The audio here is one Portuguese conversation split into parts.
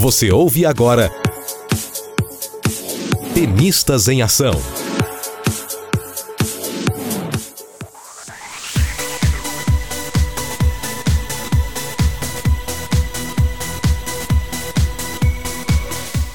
Você ouve agora Tenistas em Ação.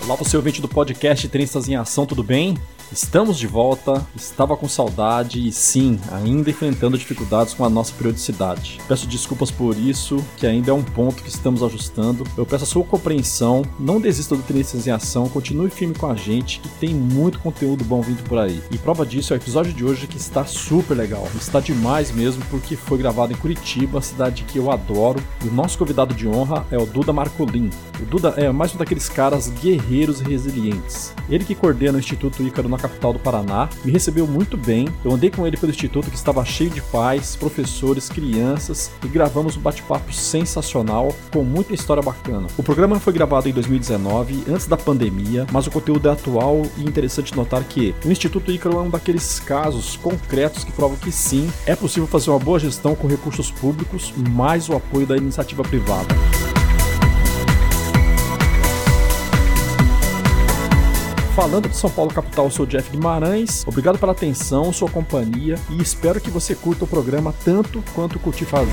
Olá, você ouvinte do podcast Tenistas em Ação, tudo bem? Estamos de volta, estava com saudade e sim, ainda enfrentando dificuldades com a nossa periodicidade. Peço desculpas por isso, que ainda é um ponto que estamos ajustando. Eu peço a sua compreensão, não desista do Tenistas em Ação, continue firme com a gente, que tem muito conteúdo bom vindo por aí. E prova disso é o episódio de hoje que está super legal, está demais mesmo porque foi gravado em Curitiba, cidade que eu adoro. E o nosso convidado de honra é o Duda Marcolin. O Duda é mais um daqueles caras guerreiros e resilientes. Ele que coordena o Instituto Ícaro na capital do Paraná, me recebeu muito bem. Eu andei com ele pelo instituto que estava cheio de pais, professores, crianças e gravamos um bate-papo sensacional com muita história bacana. O programa foi gravado em 2019, antes da pandemia, mas o conteúdo é atual e interessante notar que o Instituto Ícaro é um daqueles casos concretos que provam que sim, é possível fazer uma boa gestão com recursos públicos mais o apoio da iniciativa privada. Falando de São Paulo capital, eu sou Jeff Guimarães. Obrigado pela atenção, sua companhia e espero que você curta o programa tanto quanto curti fazer.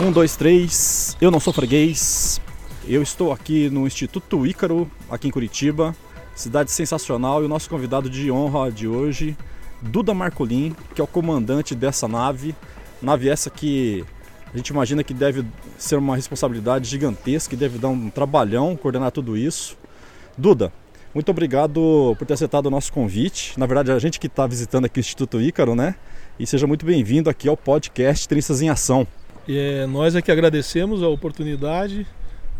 Um, dois, três. Eu não sou freguês. Eu estou aqui no Instituto Ícaro, aqui em Curitiba. Cidade sensacional e o nosso convidado de honra de hoje, Duda Marcolin, que é o comandante dessa nave Nave essa que a gente imagina que deve ser uma responsabilidade gigantesca, que deve dar um trabalhão coordenar tudo isso. Duda, muito obrigado por ter aceitado o nosso convite. Na verdade, a gente que está visitando aqui o Instituto Ícaro, né? E seja muito bem-vindo aqui ao podcast Tristas em Ação. E é, nós é que agradecemos a oportunidade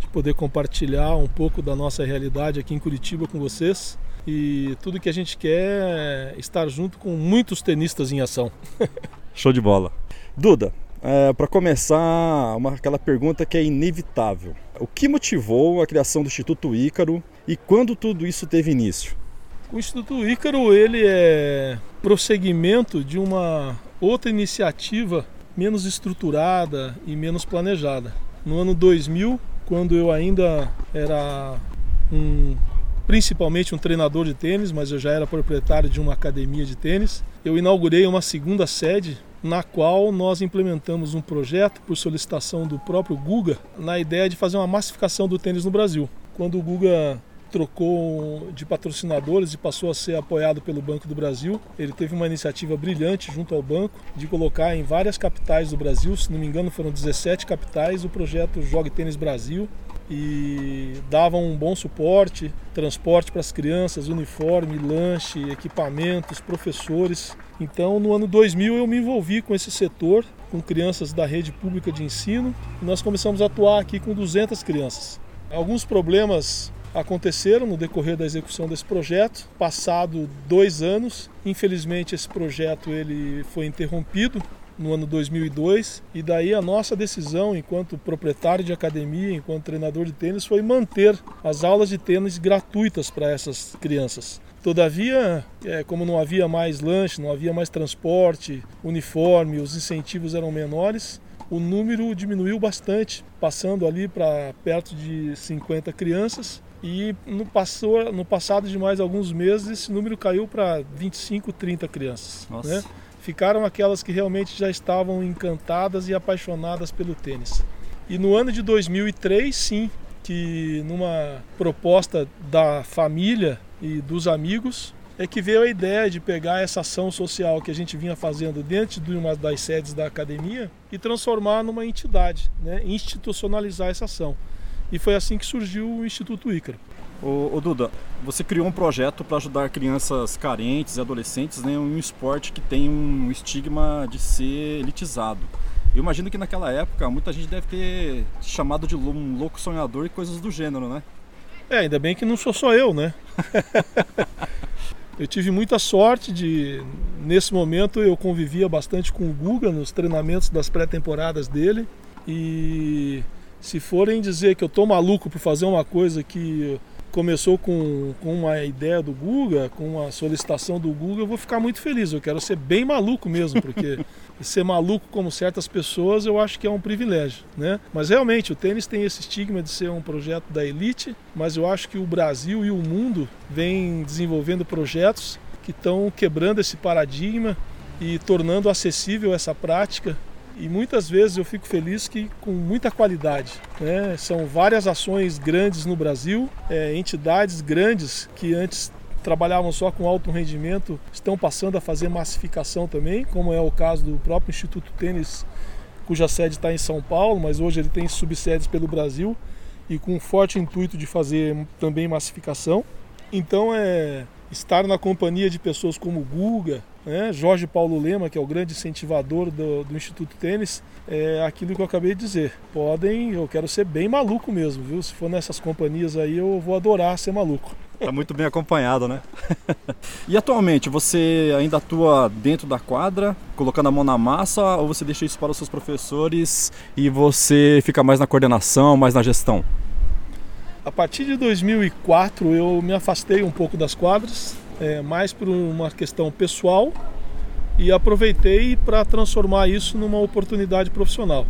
de poder compartilhar um pouco da nossa realidade aqui em Curitiba com vocês. E tudo que a gente quer é estar junto com muitos tenistas em ação. Show de bola. Duda, é, para começar, uma, aquela pergunta que é inevitável. O que motivou a criação do Instituto Ícaro e quando tudo isso teve início? O Instituto Ícaro ele é prosseguimento de uma outra iniciativa menos estruturada e menos planejada. No ano 2000, quando eu ainda era um principalmente um treinador de tênis, mas eu já era proprietário de uma academia de tênis, eu inaugurei uma segunda sede na qual nós implementamos um projeto por solicitação do próprio Guga, na ideia de fazer uma massificação do tênis no Brasil. Quando o Guga trocou de patrocinadores e passou a ser apoiado pelo Banco do Brasil. Ele teve uma iniciativa brilhante junto ao banco de colocar em várias capitais do Brasil, se não me engano foram 17 capitais, o projeto Jogue Tênis Brasil, e davam um bom suporte, transporte para as crianças, uniforme, lanche, equipamentos, professores. Então, no ano 2000 eu me envolvi com esse setor, com crianças da rede pública de ensino, e nós começamos a atuar aqui com 200 crianças. Alguns problemas aconteceram no decorrer da execução desse projeto. Passado dois anos, infelizmente esse projeto ele foi interrompido no ano 2002 e daí a nossa decisão enquanto proprietário de academia, enquanto treinador de tênis foi manter as aulas de tênis gratuitas para essas crianças. Todavia, é, como não havia mais lanche, não havia mais transporte, uniforme, os incentivos eram menores, o número diminuiu bastante, passando ali para perto de 50 crianças. E no, passou, no passado de mais alguns meses, esse número caiu para 25, 30 crianças. Nossa. Né? Ficaram aquelas que realmente já estavam encantadas e apaixonadas pelo tênis. E no ano de 2003, sim, que numa proposta da família e dos amigos, é que veio a ideia de pegar essa ação social que a gente vinha fazendo dentro de uma das sedes da academia e transformar numa entidade, né? institucionalizar essa ação. E foi assim que surgiu o Instituto Ícaro. Ô, ô, Duda, você criou um projeto para ajudar crianças carentes e adolescentes né, em um esporte que tem um estigma de ser elitizado. Eu imagino que naquela época muita gente deve ter chamado de um louco sonhador e coisas do gênero, né? É, ainda bem que não sou só eu, né? eu tive muita sorte de, nesse momento, eu convivia bastante com o Guga nos treinamentos das pré-temporadas dele. E se forem dizer que eu tô maluco por fazer uma coisa que começou com, com uma ideia do Guga, com uma solicitação do Guga, eu vou ficar muito feliz. Eu quero ser bem maluco mesmo, porque ser maluco como certas pessoas eu acho que é um privilégio, né? Mas realmente o tênis tem esse estigma de ser um projeto da elite, mas eu acho que o Brasil e o mundo vêm desenvolvendo projetos que estão quebrando esse paradigma e tornando acessível essa prática e muitas vezes eu fico feliz que com muita qualidade. Né? São várias ações grandes no Brasil, é, entidades grandes que antes trabalhavam só com alto rendimento estão passando a fazer massificação também, como é o caso do próprio Instituto Tênis, cuja sede está em São Paulo, mas hoje ele tem subsedes pelo Brasil e com um forte intuito de fazer também massificação. Então é estar na companhia de pessoas como Guga, né? Jorge Paulo Lema, que é o grande incentivador do, do, Instituto Tênis, é aquilo que eu acabei de dizer. Podem, eu quero ser bem maluco mesmo, viu? Se for nessas companhias aí, eu vou adorar ser maluco. Tá muito bem acompanhado, né? e atualmente, você ainda atua dentro da quadra, colocando a mão na massa, ou você deixa isso para os seus professores e você fica mais na coordenação, mais na gestão? A partir de 2004 eu me afastei um pouco das quadras, é, mais por uma questão pessoal e aproveitei para transformar isso numa oportunidade profissional.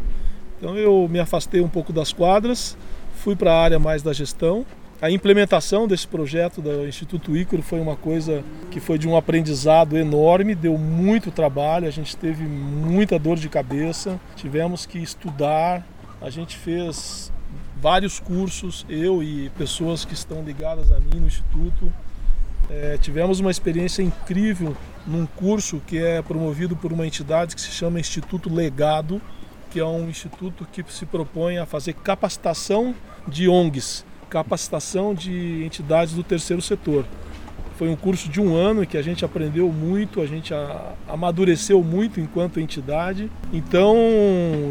Então eu me afastei um pouco das quadras, fui para a área mais da gestão. A implementação desse projeto do Instituto Ícaro foi uma coisa que foi de um aprendizado enorme, deu muito trabalho, a gente teve muita dor de cabeça, tivemos que estudar, a gente fez vários cursos, eu e pessoas que estão ligadas a mim no Instituto, é, tivemos uma experiência incrível num curso que é promovido por uma entidade que se chama Instituto Legado, que é um instituto que se propõe a fazer capacitação de ONGs, capacitação de entidades do terceiro setor. Foi um curso de um ano que a gente aprendeu muito, a gente amadureceu muito enquanto entidade. Então,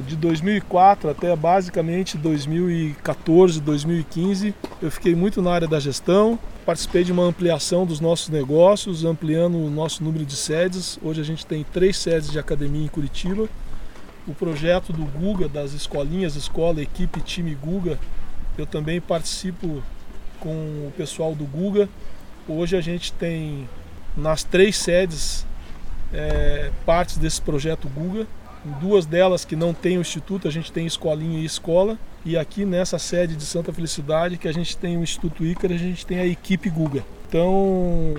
de 2004 até basicamente 2014, 2015, eu fiquei muito na área da gestão, Participei de uma ampliação dos nossos negócios, ampliando o nosso número de sedes. Hoje a gente tem três sedes de academia em Curitiba. O projeto do Guga, das escolinhas, escola, equipe, time Guga, eu também participo com o pessoal do Guga. Hoje a gente tem nas três sedes é, partes desse projeto Guga. Em duas delas que não tem o instituto, a gente tem escolinha e escola. E aqui nessa sede de Santa Felicidade, que a gente tem o Instituto Ícaro, a gente tem a equipe Guga. Então,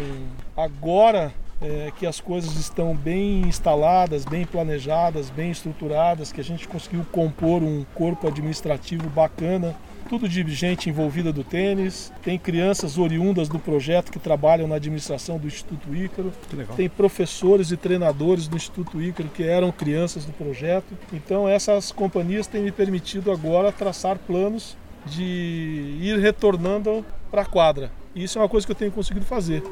agora é, que as coisas estão bem instaladas, bem planejadas, bem estruturadas, que a gente conseguiu compor um corpo administrativo bacana, tudo de gente envolvida do tênis. Tem crianças oriundas do projeto que trabalham na administração do Instituto Ícaro. Tem professores e treinadores do Instituto Ícaro que eram crianças do projeto. Então essas companhias têm me permitido agora traçar planos de ir retornando para a quadra. E isso é uma coisa que eu tenho conseguido fazer.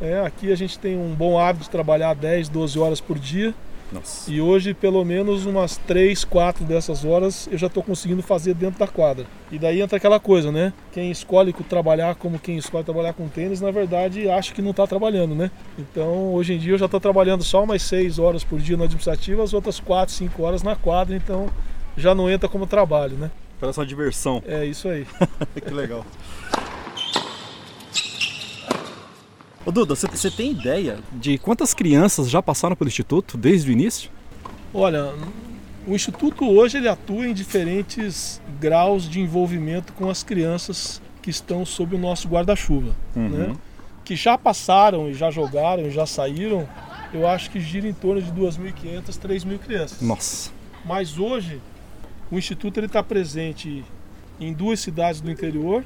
É, aqui a gente tem um bom hábito de trabalhar 10, 12 horas por dia nossa. E hoje, pelo menos umas 3, 4 dessas horas eu já estou conseguindo fazer dentro da quadra. E daí entra aquela coisa, né? Quem escolhe trabalhar como quem escolhe trabalhar com tênis, na verdade, acha que não está trabalhando, né? Então, hoje em dia eu já estou trabalhando só umas 6 horas por dia no administrativo, as outras 4, 5 horas na quadra, então já não entra como trabalho, né? Para sua diversão. É isso aí. que legal. Ô Duda, você tem ideia de quantas crianças já passaram pelo Instituto desde o início? Olha, o Instituto hoje ele atua em diferentes graus de envolvimento com as crianças que estão sob o nosso guarda-chuva. Uhum. Né? Que já passaram e já jogaram e já saíram, eu acho que gira em torno de 2.500, 3.000 crianças. Nossa! Mas hoje o Instituto está presente em duas cidades do interior,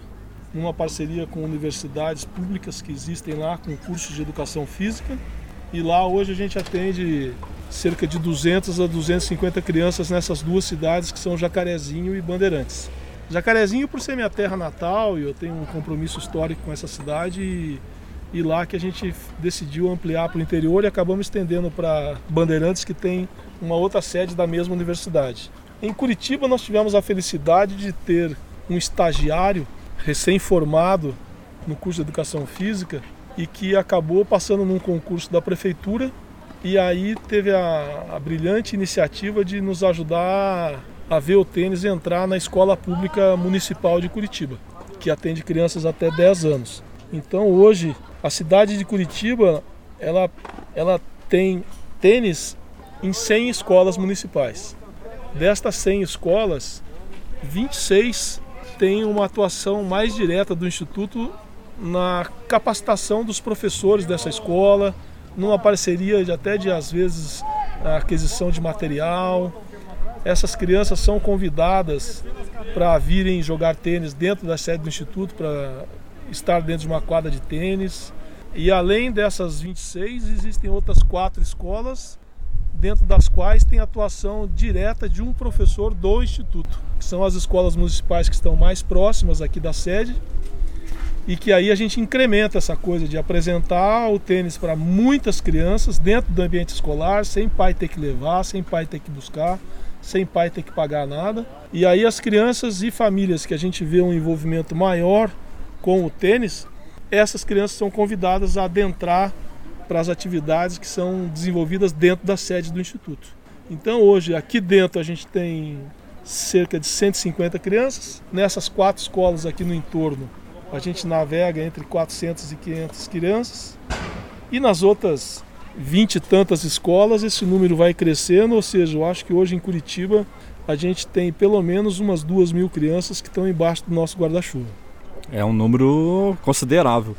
numa parceria com universidades públicas que existem lá com cursos de educação física. E lá hoje a gente atende cerca de 200 a 250 crianças nessas duas cidades que são Jacarezinho e Bandeirantes. Jacarezinho por ser minha terra natal e eu tenho um compromisso histórico com essa cidade e, e lá que a gente decidiu ampliar para o interior e acabamos estendendo para Bandeirantes que tem uma outra sede da mesma universidade. Em Curitiba nós tivemos a felicidade de ter um estagiário recém-formado no curso de Educação Física e que acabou passando num concurso da prefeitura e aí teve a, a brilhante iniciativa de nos ajudar a ver o tênis entrar na escola pública municipal de Curitiba. que atende crianças até 10 anos. Então hoje a cidade de Curitiba ela, ela tem tênis em 100 escolas municipais. Destas 100 escolas, 26 têm uma atuação mais direta do Instituto na capacitação dos professores dessa escola, numa parceria de até de às vezes aquisição de material. Essas crianças são convidadas para virem jogar tênis dentro da sede do instituto, para estar dentro de uma quadra de tênis. E além dessas 26, existem outras quatro escolas, dentro das quais tem atuação direta de um professor do instituto, que são as escolas municipais que estão mais próximas aqui da sede e que aí a gente incrementa essa coisa de apresentar o tênis para muitas crianças dentro do ambiente escolar, sem pai ter que levar, sem pai ter que buscar, sem pai ter que pagar nada. E aí as crianças e famílias que a gente vê um envolvimento maior com o tênis, essas crianças são convidadas a adentrar para as atividades que são desenvolvidas dentro da sede do instituto. Então hoje aqui dentro a gente tem cerca de 150 crianças, nessas quatro escolas aqui no entorno a gente navega entre 400 e 500 crianças. E nas outras 20 e tantas escolas, esse número vai crescendo, ou seja, eu acho que hoje em Curitiba a gente tem pelo menos umas duas mil crianças que estão embaixo do nosso guarda-chuva. É um número considerável.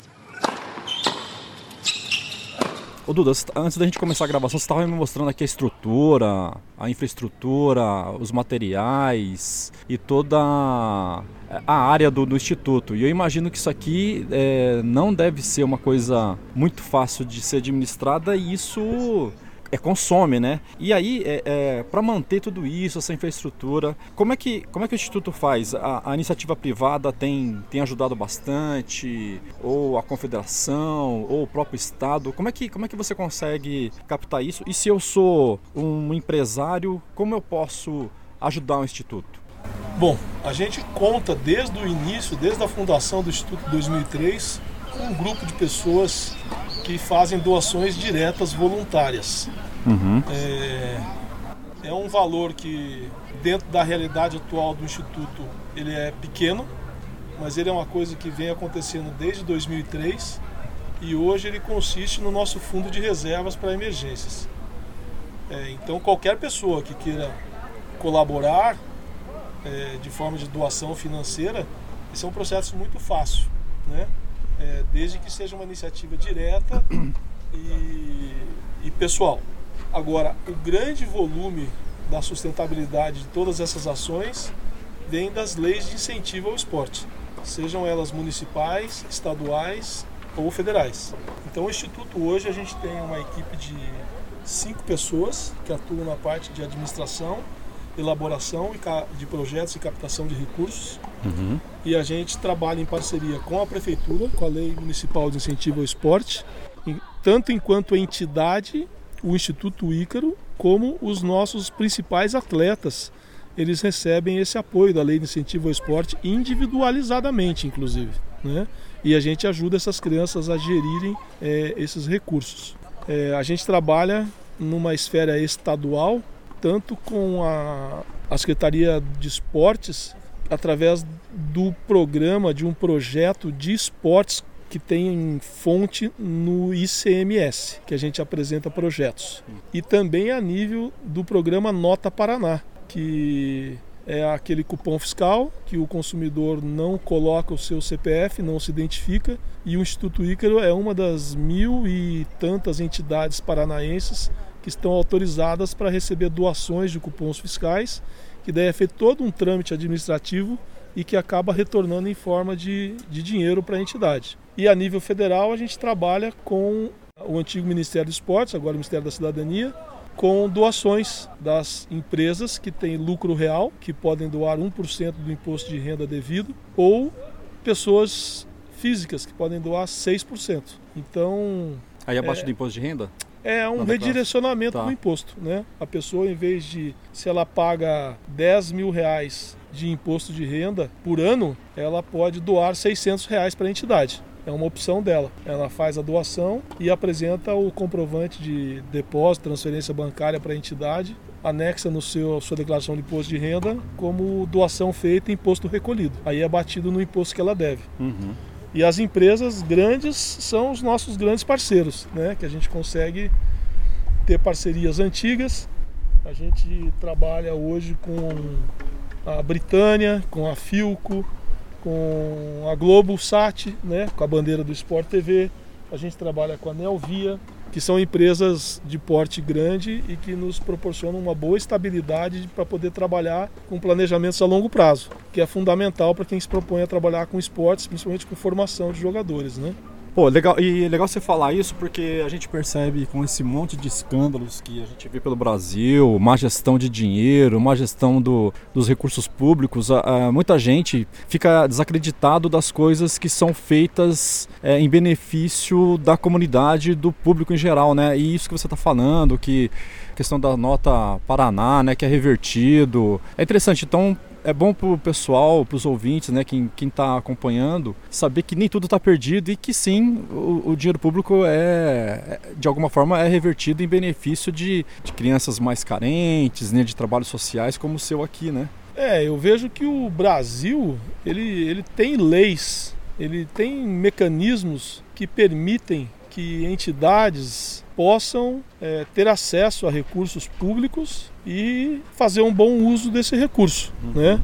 Ô Duda, antes da gente começar a gravação, você estava me mostrando aqui a estrutura, a infraestrutura, os materiais e toda a área do, do Instituto. E eu imagino que isso aqui é, não deve ser uma coisa muito fácil de ser administrada e isso é, consome, né? E aí, é, é para manter tudo isso, essa infraestrutura, como é que, como é que o Instituto faz? A, a, iniciativa privada tem, tem ajudado bastante? Ou a confederação, ou o próprio Estado? Como é, que, como é que você consegue captar isso? E se eu sou um empresário, como eu posso ajudar o Instituto? Bom, a gente conta desde o início, desde a fundação do Instituto 2003, com um grupo de pessoas que fazem doações diretas voluntárias. Uhum. É, é um valor que, dentro da realidade atual do Instituto, ele é pequeno, mas ele é uma coisa que vem acontecendo desde 2003 e hoje ele consiste no nosso fundo de reservas para emergências. É, então, qualquer pessoa que queira colaborar é, de forma de doação financeira, esse é um processo muito fácil, né? É, desde que seja uma iniciativa direta e, e pessoal. Agora, o grande volume da sustentabilidade de todas essas ações vem das leis de incentivo ao esporte, sejam elas municipais, estaduais ou federais. Então, o Instituto hoje a gente tem uma equipe de cinco pessoas que atuam na parte de administração, elaboração de projetos e captação de recursos. Uhum. E a gente trabalha em parceria com a prefeitura, com a Lei Municipal de Incentivo ao Esporte, tanto enquanto entidade, o Instituto Ícaro, como os nossos principais atletas. Eles recebem esse apoio da Lei de Incentivo ao Esporte individualizadamente, inclusive. Né? E a gente ajuda essas crianças a gerirem é, esses recursos. É, a gente trabalha numa esfera estadual, tanto com a, a Secretaria de Esportes, através do programa, de um projeto de esportes que tem fonte no ICMS, que a gente apresenta projetos. E também a nível do programa Nota Paraná, que é aquele cupom fiscal que o consumidor não coloca o seu CPF, não se identifica, e o Instituto Ícaro é uma das mil e tantas entidades paranaenses que estão autorizadas para receber doações de cupons fiscais, que daí é feito todo um trâmite administrativo e que acaba retornando em forma de, de dinheiro para a entidade. E a nível federal a gente trabalha com o antigo Ministério dos Esportes, agora o Ministério da Cidadania, com doações das empresas que têm lucro real, que podem doar 1% do imposto de renda devido, ou pessoas físicas que podem doar 6%. Então. Aí abaixo é, do imposto de renda? É um redirecionamento tá. do imposto, né? A pessoa, em vez de, se ela paga 10 mil reais de imposto de renda por ano, ela pode doar 600 reais para a entidade. é uma opção dela. Ela faz a doação e apresenta o comprovante de depósito, transferência bancária para a entidade, anexa no seu sua declaração de imposto de renda como doação feita e imposto recolhido. Aí é batido no imposto que ela deve. Uhum. E as empresas grandes são os nossos grandes parceiros, né? Que a gente consegue ter parcerias antigas. A gente trabalha hoje com a Britânia, com a Filco, com a Globo Sat, né, com a bandeira do Sport TV. A gente trabalha com a Nelvia, que são empresas de porte grande e que nos proporcionam uma boa estabilidade para poder trabalhar com planejamentos a longo prazo, que é fundamental para quem se propõe a trabalhar com esportes, principalmente com formação de jogadores, né? Pô, legal, e legal você falar isso porque a gente percebe com esse monte de escândalos que a gente vê pelo Brasil, má gestão de dinheiro, má gestão do, dos recursos públicos, a, a, muita gente fica desacreditado das coisas que são feitas é, em benefício da comunidade, do público em geral, né? E isso que você está falando, que questão da nota Paraná, né, que é revertido. É interessante, então é bom para o pessoal, para os ouvintes, né, quem está acompanhando, saber que nem tudo está perdido e que sim, o, o, dinheiro público é, é, de alguma forma, é revertido em benefício de, de crianças mais carentes, né, de trabalhos sociais como o seu aqui, né? É, eu vejo que o Brasil, ele, ele tem leis, ele tem mecanismos que permitem que entidades possam é, ter acesso a recursos públicos e fazer um bom uso desse recurso. Uhum. Né?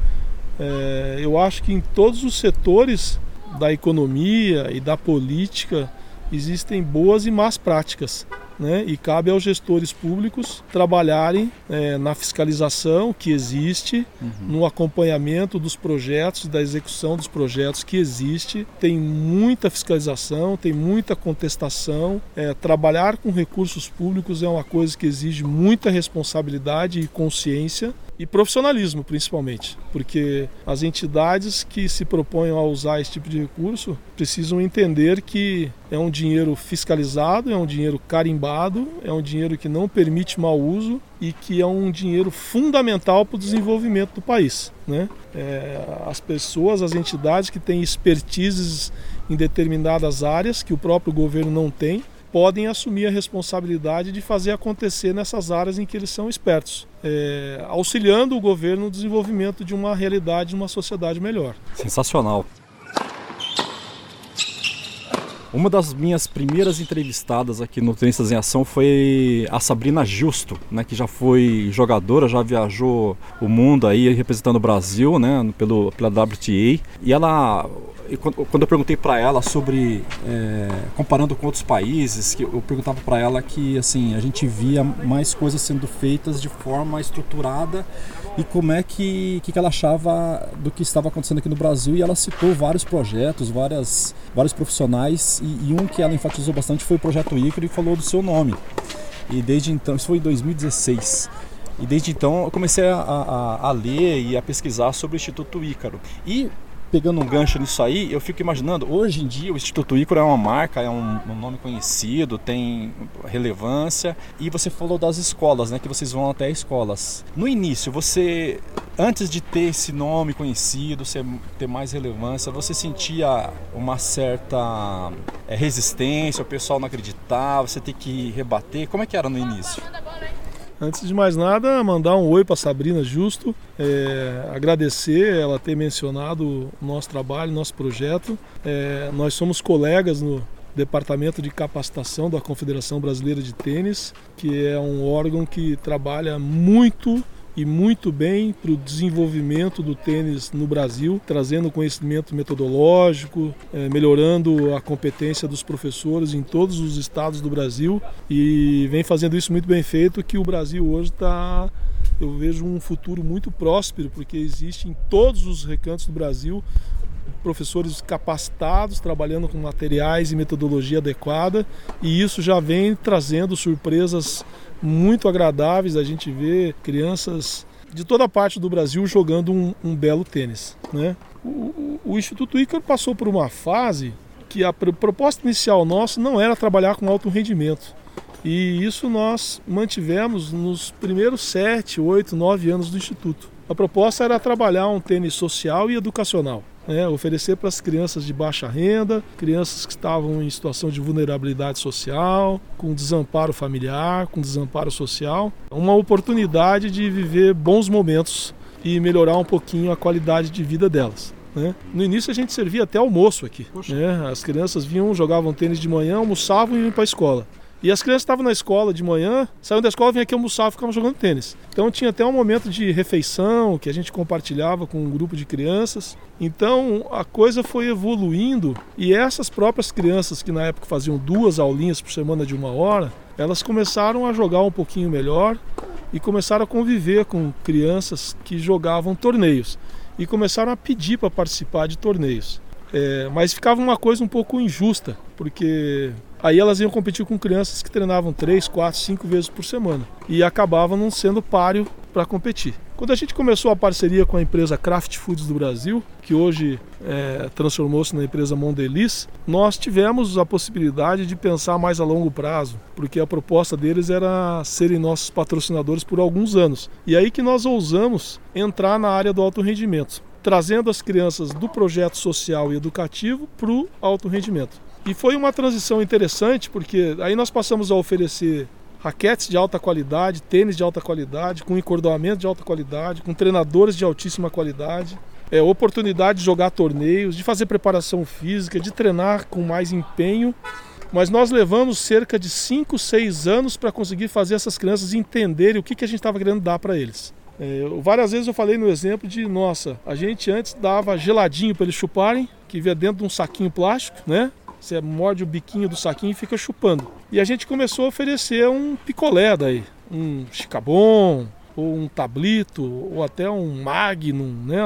É, eu acho que em todos os setores da economia e da política existem boas e más práticas né? e cabe aos gestores públicos trabalharem é, na fiscalização que existe, uhum. no acompanhamento dos projetos, da execução dos projetos que existe. Tem muita fiscalização, tem muita contestação. É, trabalhar com recursos públicos é uma coisa que exige muita responsabilidade e consciência e profissionalismo, principalmente, porque as entidades que se propõem a usar esse tipo de recurso precisam entender que é um dinheiro fiscalizado, é um dinheiro carimbado, é um dinheiro que não permite mau uso e que é um dinheiro fundamental para o desenvolvimento do país. Né? É, as pessoas, as entidades que têm expertises em determinadas áreas que o próprio governo não tem, podem assumir a responsabilidade de fazer acontecer nessas áreas em que eles são expertos, é, auxiliando o governo no desenvolvimento de uma realidade, de uma sociedade melhor. Sensacional. Uma das minhas primeiras entrevistadas aqui no Tenistas em Ação foi a Sabrina Justo, né, que já foi jogadora, já viajou o mundo aí representando o Brasil, né, pelo, pela WTA. E ela quando eu perguntei para ela sobre é, comparando com outros países, que eu perguntava para ela que assim a gente via mais coisas sendo feitas de forma estruturada e como é que, que ela achava do que estava acontecendo aqui no Brasil e ela citou vários projetos, várias, vários profissionais e, e um que ela enfatizou bastante foi o projeto Ícaro e falou do seu nome. E desde então, isso foi em 2016. E desde então eu comecei a, a, a, ler e a pesquisar sobre o Instituto Ícaro. E pegando um gancho nisso aí, eu fico imaginando, hoje em dia o Instituto Ícaro é uma marca, é um, um, nome conhecido, tem relevância. E você falou das escolas, né? Que vocês vão até escolas. No início, você, antes de ter esse nome conhecido, ter mais relevância, você sentia uma certa é, resistência, o pessoal não acreditava, você ter que rebater. Como é que era no início? Antes de mais nada, mandar um oi para Sabrina Justo, é, agradecer ela ter mencionado o nosso trabalho, nosso projeto. É, nós somos colegas no Departamento de Capacitação da Confederação Brasileira de Tênis, que é um órgão que trabalha muito e muito bem para o desenvolvimento do tênis no Brasil, trazendo conhecimento metodológico, é, melhorando a competência dos professores em todos os estados do Brasil. E vem fazendo isso muito bem feito que o Brasil hoje está eu vejo um futuro muito próspero porque existe em todos os recantos do Brasil professores capacitados, trabalhando com materiais e metodologia adequada, e isso já vem trazendo surpresas muito agradáveis. A gente vê crianças de toda parte do Brasil jogando um, um belo tênis. Né? O, o, o Instituto Ícaro passou por uma fase que a proposta inicial nossa não era trabalhar com alto rendimento. E isso nós mantivemos nos primeiros sete, oito, nove anos do Instituto. A proposta era trabalhar um tênis social e educacional. Né, oferecer para as crianças de baixa renda, crianças que estavam em situação de vulnerabilidade social, com desamparo familiar, com desamparo social, uma oportunidade de viver bons momentos e melhorar um pouquinho a qualidade de vida delas. Né? No início a gente servia até almoço aqui. Né? As crianças vinham, jogavam tênis de manhã, almoçavam e iam para a escola. E as crianças estavam na escola de manhã, saíam da escola, vinham aqui almoçar ficavam jogando tênis. Então tinha até um momento de refeição que a gente compartilhava com um grupo de crianças. Então a coisa foi evoluindo e essas próprias crianças que na época faziam duas aulinhas por semana de uma hora, elas começaram a jogar um pouquinho melhor e começaram a conviver com crianças que jogavam torneios e começaram a pedir para participar de torneios. É, mas ficava uma coisa um pouco injusta, porque Aí elas iam competir com crianças que treinavam 3, 4, 5 vezes por semana e acabavam não sendo páreo para competir. Quando a gente começou a parceria com a empresa Kraft Foods do Brasil, que hoje é, transformou-se na empresa Mondelez, nós tivemos a possibilidade de pensar mais a longo prazo, porque a proposta deles era serem nossos patrocinadores por alguns anos. E aí que nós ousamos entrar na área do alto rendimento, trazendo as crianças do projeto social e educativo para o alto rendimento. E foi uma transição interessante, porque aí nós passamos a oferecer raquetes de alta qualidade, tênis de alta qualidade, com encordoamento de alta qualidade, com treinadores de altíssima qualidade, é, oportunidade de jogar torneios, de fazer preparação física, de treinar com mais empenho. Mas nós levamos cerca de 5, 6 anos para conseguir fazer essas crianças entenderem o que, que a gente estava querendo dar para eles. É, várias vezes eu falei no exemplo de, nossa, a gente antes dava geladinho para eles chuparem, que via dentro de um saquinho plástico, né? Você morde o biquinho do saquinho e fica chupando. E a gente começou a oferecer um picolé daí, um chicabon, ou um tablito, ou até um magnum, né?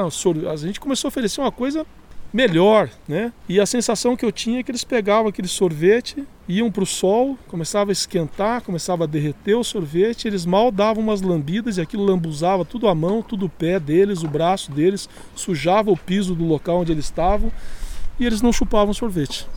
A gente começou a oferecer uma coisa melhor, né? E a sensação que eu tinha é que eles pegavam aquele sorvete, iam para o sol, começava a esquentar, começava a derreter o sorvete, eles mal davam umas lambidas e aquilo lambuzava tudo a mão, tudo o pé deles, o braço deles, sujava o piso do local onde eles estavam e eles não chupavam sorvete.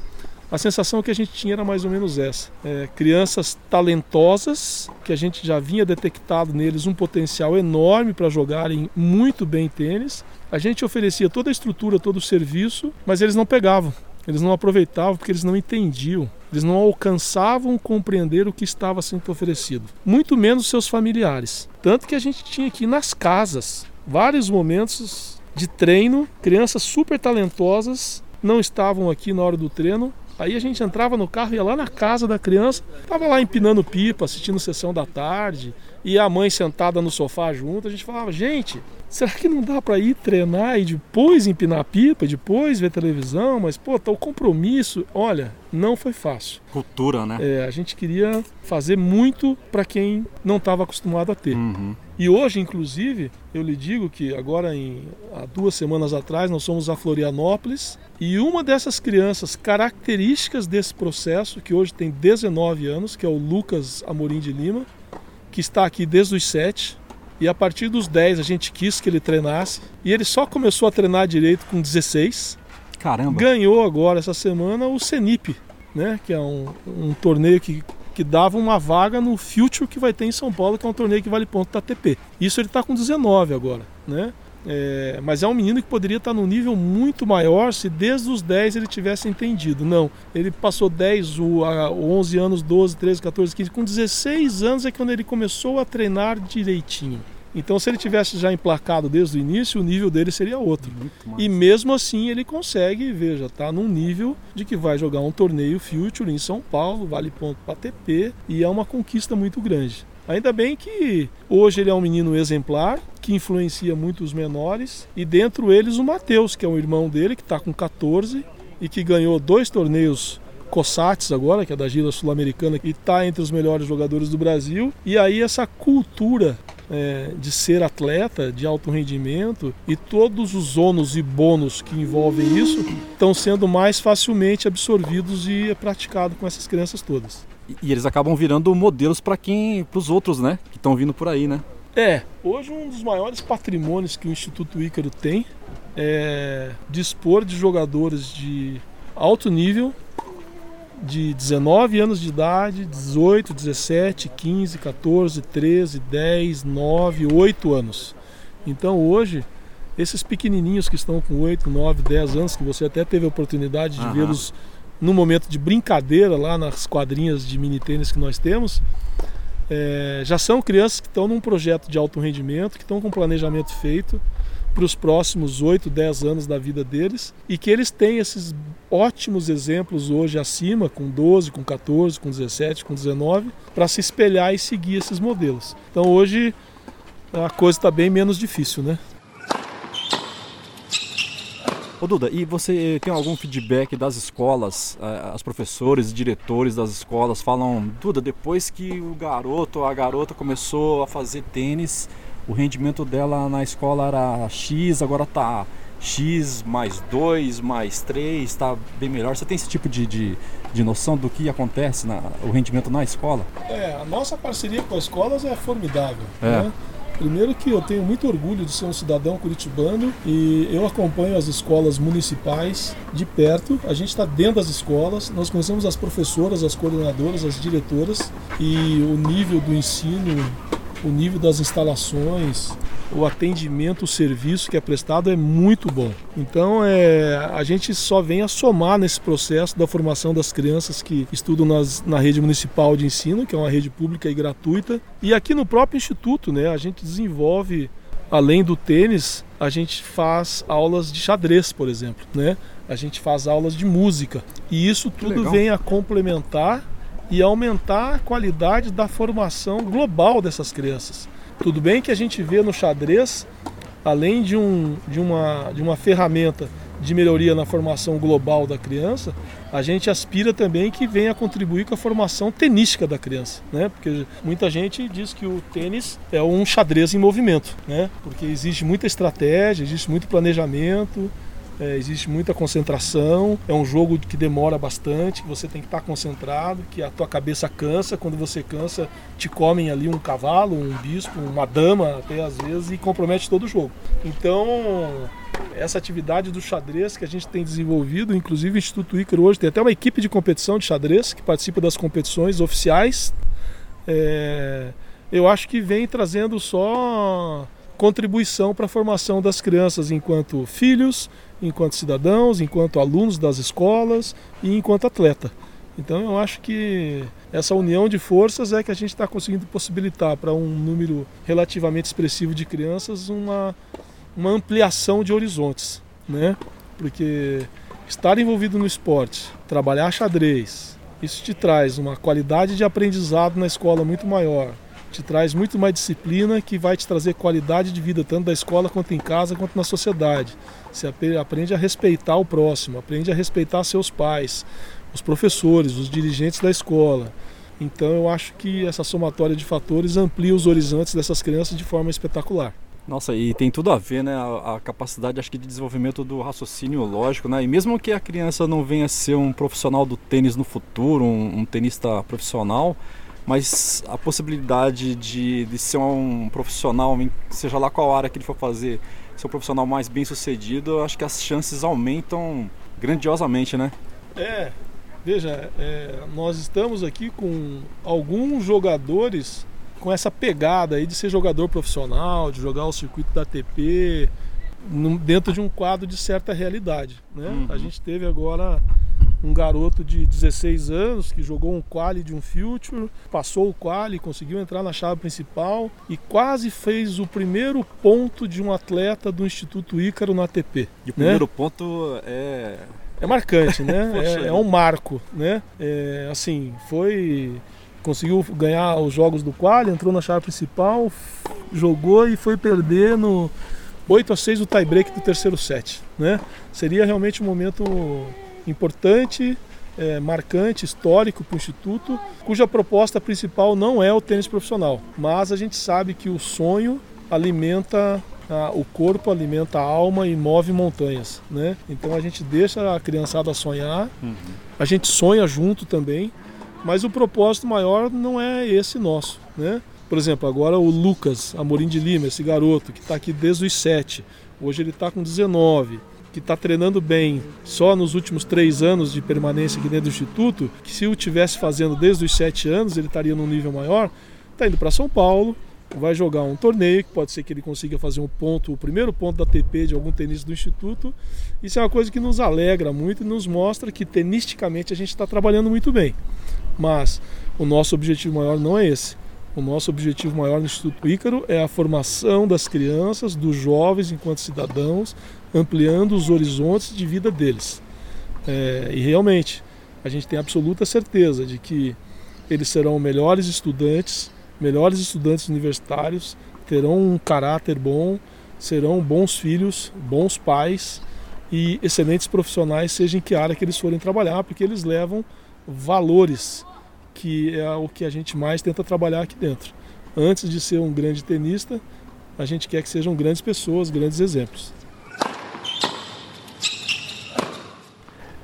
A sensação que a gente tinha era mais ou menos essa: é, crianças talentosas, que a gente já vinha detectado neles um potencial enorme para jogarem muito bem tênis. A gente oferecia toda a estrutura, todo o serviço, mas eles não pegavam, eles não aproveitavam porque eles não entendiam, eles não alcançavam compreender o que estava sendo oferecido, muito menos seus familiares. Tanto que a gente tinha aqui nas casas vários momentos de treino, crianças super talentosas não estavam aqui na hora do treino Aí a gente entrava no carro, ia lá na casa da criança, tava lá empinando pipa, assistindo sessão da tarde, e a mãe sentada no sofá junto, a gente falava, gente, será que não dá para ir treinar e depois empinar pipa, depois ver televisão? Mas, pô, tá o compromisso, olha, não foi fácil. Cultura, né? É, a gente queria fazer muito para quem não estava acostumado a ter. Uhum. E hoje, inclusive, eu lhe digo que agora, em, há duas semanas atrás, nós fomos a Florianópolis e uma dessas crianças características desse processo, que hoje tem 19 anos, que é o Lucas Amorim de Lima, que está aqui desde os 7, e a partir dos 10 a gente quis que ele treinasse, e ele só começou a treinar direito com 16. Caramba! Ganhou agora essa semana o Senip, né, que é um, um torneio que que dava uma vaga no Future que vai ter em São Paulo, que é um torneio que vale ponto da ATP. Isso ele está com 19 agora, né? É, mas é um menino que poderia estar num nível muito maior se desde os 10 ele tivesse entendido. Não, ele passou 10, o, 11 anos, 12, 13, 14, 15. Com 16 anos é quando ele começou a treinar direitinho. Então, se ele tivesse já emplacado desde o início, o nível dele seria outro. E mesmo assim, ele consegue, veja, tá num nível de que vai jogar um torneio Future em São Paulo, vale ponto para TP, e é uma conquista muito grande. Ainda bem que hoje ele é um menino exemplar, que influencia muito os menores, e dentro eles o Matheus, que é um irmão dele, que está com 14 e que ganhou dois torneios Cossats agora, que é da gira sul-americana, e está entre os melhores jogadores do Brasil. E aí essa cultura é, de ser atleta de alto rendimento e todos os ônus e bônus que envolvem isso estão sendo mais facilmente absorvidos e praticados com essas crianças todas. E, eles acabam virando modelos para quem, para os outros, né, que estão vindo por aí, né? É, hoje um dos maiores patrimônios que o Instituto Ícaro tem é dispor de jogadores de alto nível de 19 anos de idade, 18, 17, 15, 14, 13, 10, 9, 8 anos. Então hoje esses pequenininhos que estão com 8, 9, 10 anos, que você até teve a oportunidade de Aham. vê-los no momento de brincadeira lá nas quadrinhas de mini tênis que nós temos, é, já são crianças que estão num projeto de alto rendimento, que estão com planejamento feito para os próximos 8, 10 anos da vida deles e que eles têm esses ótimos exemplos hoje acima, com 12, com 14, com 17, com 19, para se espelhar e seguir esses modelos. Então hoje a coisa está bem menos difícil, né? Ô Duda, e você tem algum feedback das escolas? As professores diretores das escolas falam, Duda, depois que o garoto a garota começou a fazer tênis, o rendimento dela na escola era X, agora tá X mais 2, mais 3, tá bem melhor. Você tem esse tipo de, de, de noção do que acontece, na, o rendimento na escola? É, a nossa parceria com as escolas é formidável. É. Né? Primeiro que eu tenho muito orgulho de ser um cidadão curitibano e eu acompanho as escolas municipais de perto. A gente está dentro das escolas, nós conhecemos as professoras, as coordenadoras, as diretoras e o nível do ensino, o nível das instalações, o atendimento, o serviço que é prestado é muito bom. Então é, a gente só vem a somar nesse processo da formação das crianças que estudam nas, na rede municipal de ensino, que é uma rede pública e gratuita. E aqui no próprio instituto, né, a gente desenvolve, além do tênis, a gente faz aulas de xadrez, por exemplo, né? A gente faz aulas de música. E isso tudo vem a complementar e aumentar a qualidade da formação global dessas crianças. Tudo bem que a gente vê no xadrez, além de, um, de, uma, de uma ferramenta de melhoria na formação global da criança, a gente aspira também que venha contribuir com a formação tenística da criança, né? Porque muita gente diz que o tênis é um xadrez em movimento, né? Porque existe muita estratégia, existe muito planejamento, é, existe muita concentração, é um jogo que demora bastante, você tem que estar concentrado, que a tua cabeça cansa, quando você cansa, te comem ali um cavalo, um bispo, uma dama, até às vezes, e compromete todo o jogo. Então, essa atividade do xadrez que a gente tem desenvolvido, inclusive o Instituto Ícaro hoje tem até uma equipe de competição de xadrez que participa das competições oficiais. É, eu acho que vem trazendo só contribuição para a formação das crianças enquanto filhos, enquanto cidadãos, enquanto alunos das escolas e enquanto atleta. Então eu acho que essa união de forças é que a gente está conseguindo possibilitar para um número relativamente expressivo de crianças uma, uma ampliação de horizontes, né? Porque estar envolvido no esporte, trabalhar xadrez, isso te traz uma qualidade de aprendizado na escola muito maior, te traz muito mais disciplina que vai te trazer qualidade de vida tanto da escola quanto em casa quanto na sociedade. Você apre- aprende a respeitar o próximo, aprende a respeitar seus pais, os professores, os dirigentes da escola. Então eu acho que essa somatória de fatores amplia os horizontes dessas crianças de forma espetacular. Nossa, e tem tudo a ver, né? A, a capacidade, acho que, de desenvolvimento do raciocínio lógico, né? E mesmo que a criança não venha a ser um profissional do tênis no futuro, um, um tenista profissional, mas a possibilidade de, de ser um profissional, seja lá qual área que ele for fazer, ser um profissional mais bem sucedido, eu acho que as chances aumentam grandiosamente, né? É, veja, é, nós estamos aqui com alguns jogadores com essa pegada aí de ser jogador profissional, de jogar o circuito da ATP, dentro de um quadro de certa realidade. Né? Uhum. A gente teve agora um garoto de 16 anos que jogou um quali de um Future, passou o quali, conseguiu entrar na chave principal e quase fez o primeiro ponto de um atleta do Instituto Ícaro na ATP. E o né? primeiro ponto é. É marcante, né? É, é um marco, né? É, assim, foi conseguiu ganhar os jogos do quali, entrou na chave principal, jogou e foi perder no 8 a 6 o tie break do terceiro set, né? Seria realmente um momento importante, é, marcante, histórico para o instituto, cuja proposta principal não é o tênis profissional, mas a gente sabe que o sonho alimenta ah, o corpo alimenta a alma e move montanhas, né? Então a gente deixa a criançada sonhar, a gente sonha junto também, mas o propósito maior não é esse nosso, né? Por exemplo, agora o Lucas Amorim de Lima, esse garoto que está aqui desde os 7, hoje ele está com 19, que está treinando bem só nos últimos três anos de permanência aqui dentro do Instituto, que se o tivesse fazendo desde os 7 anos ele estaria num nível maior, está indo para São Paulo, vai jogar um torneio, que pode ser que ele consiga fazer um ponto, o primeiro ponto da TP de algum tenista do instituto. Isso é uma coisa que nos alegra muito e nos mostra que tenisticamente a gente está trabalhando muito bem. Mas o nosso objetivo maior não é esse. O nosso objetivo maior no Instituto Ícaro é a formação das crianças, dos jovens enquanto cidadãos, ampliando os horizontes de vida deles. É, e realmente, a gente tem absoluta certeza de que eles serão melhores estudantes, melhores estudantes universitários, terão um caráter bom, serão bons filhos, bons pais e excelentes profissionais, seja em que área que eles forem trabalhar, porque eles levam valores que é o que a gente mais tenta trabalhar aqui dentro. Antes de ser um grande tenista, a gente quer que sejam grandes pessoas, grandes exemplos.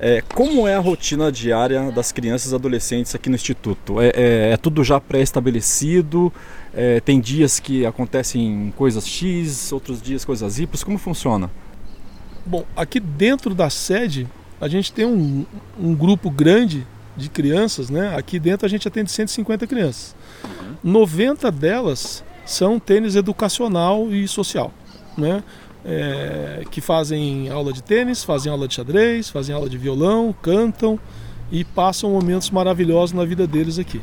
É, como é a rotina diária das crianças e adolescentes aqui no Instituto? É, é, é tudo já pré-estabelecido? É, tem dias que acontecem coisas X, outros dias coisas Y? Como funciona? Bom, aqui dentro da sede, a gente tem um, um grupo grande de crianças, né? Aqui dentro a gente atende 150 crianças. Uhum. 90 delas são tênis educacional e social, né? É, que fazem aula de tênis, fazem aula de xadrez, fazem aula de violão, cantam e passam momentos maravilhosos na vida deles aqui.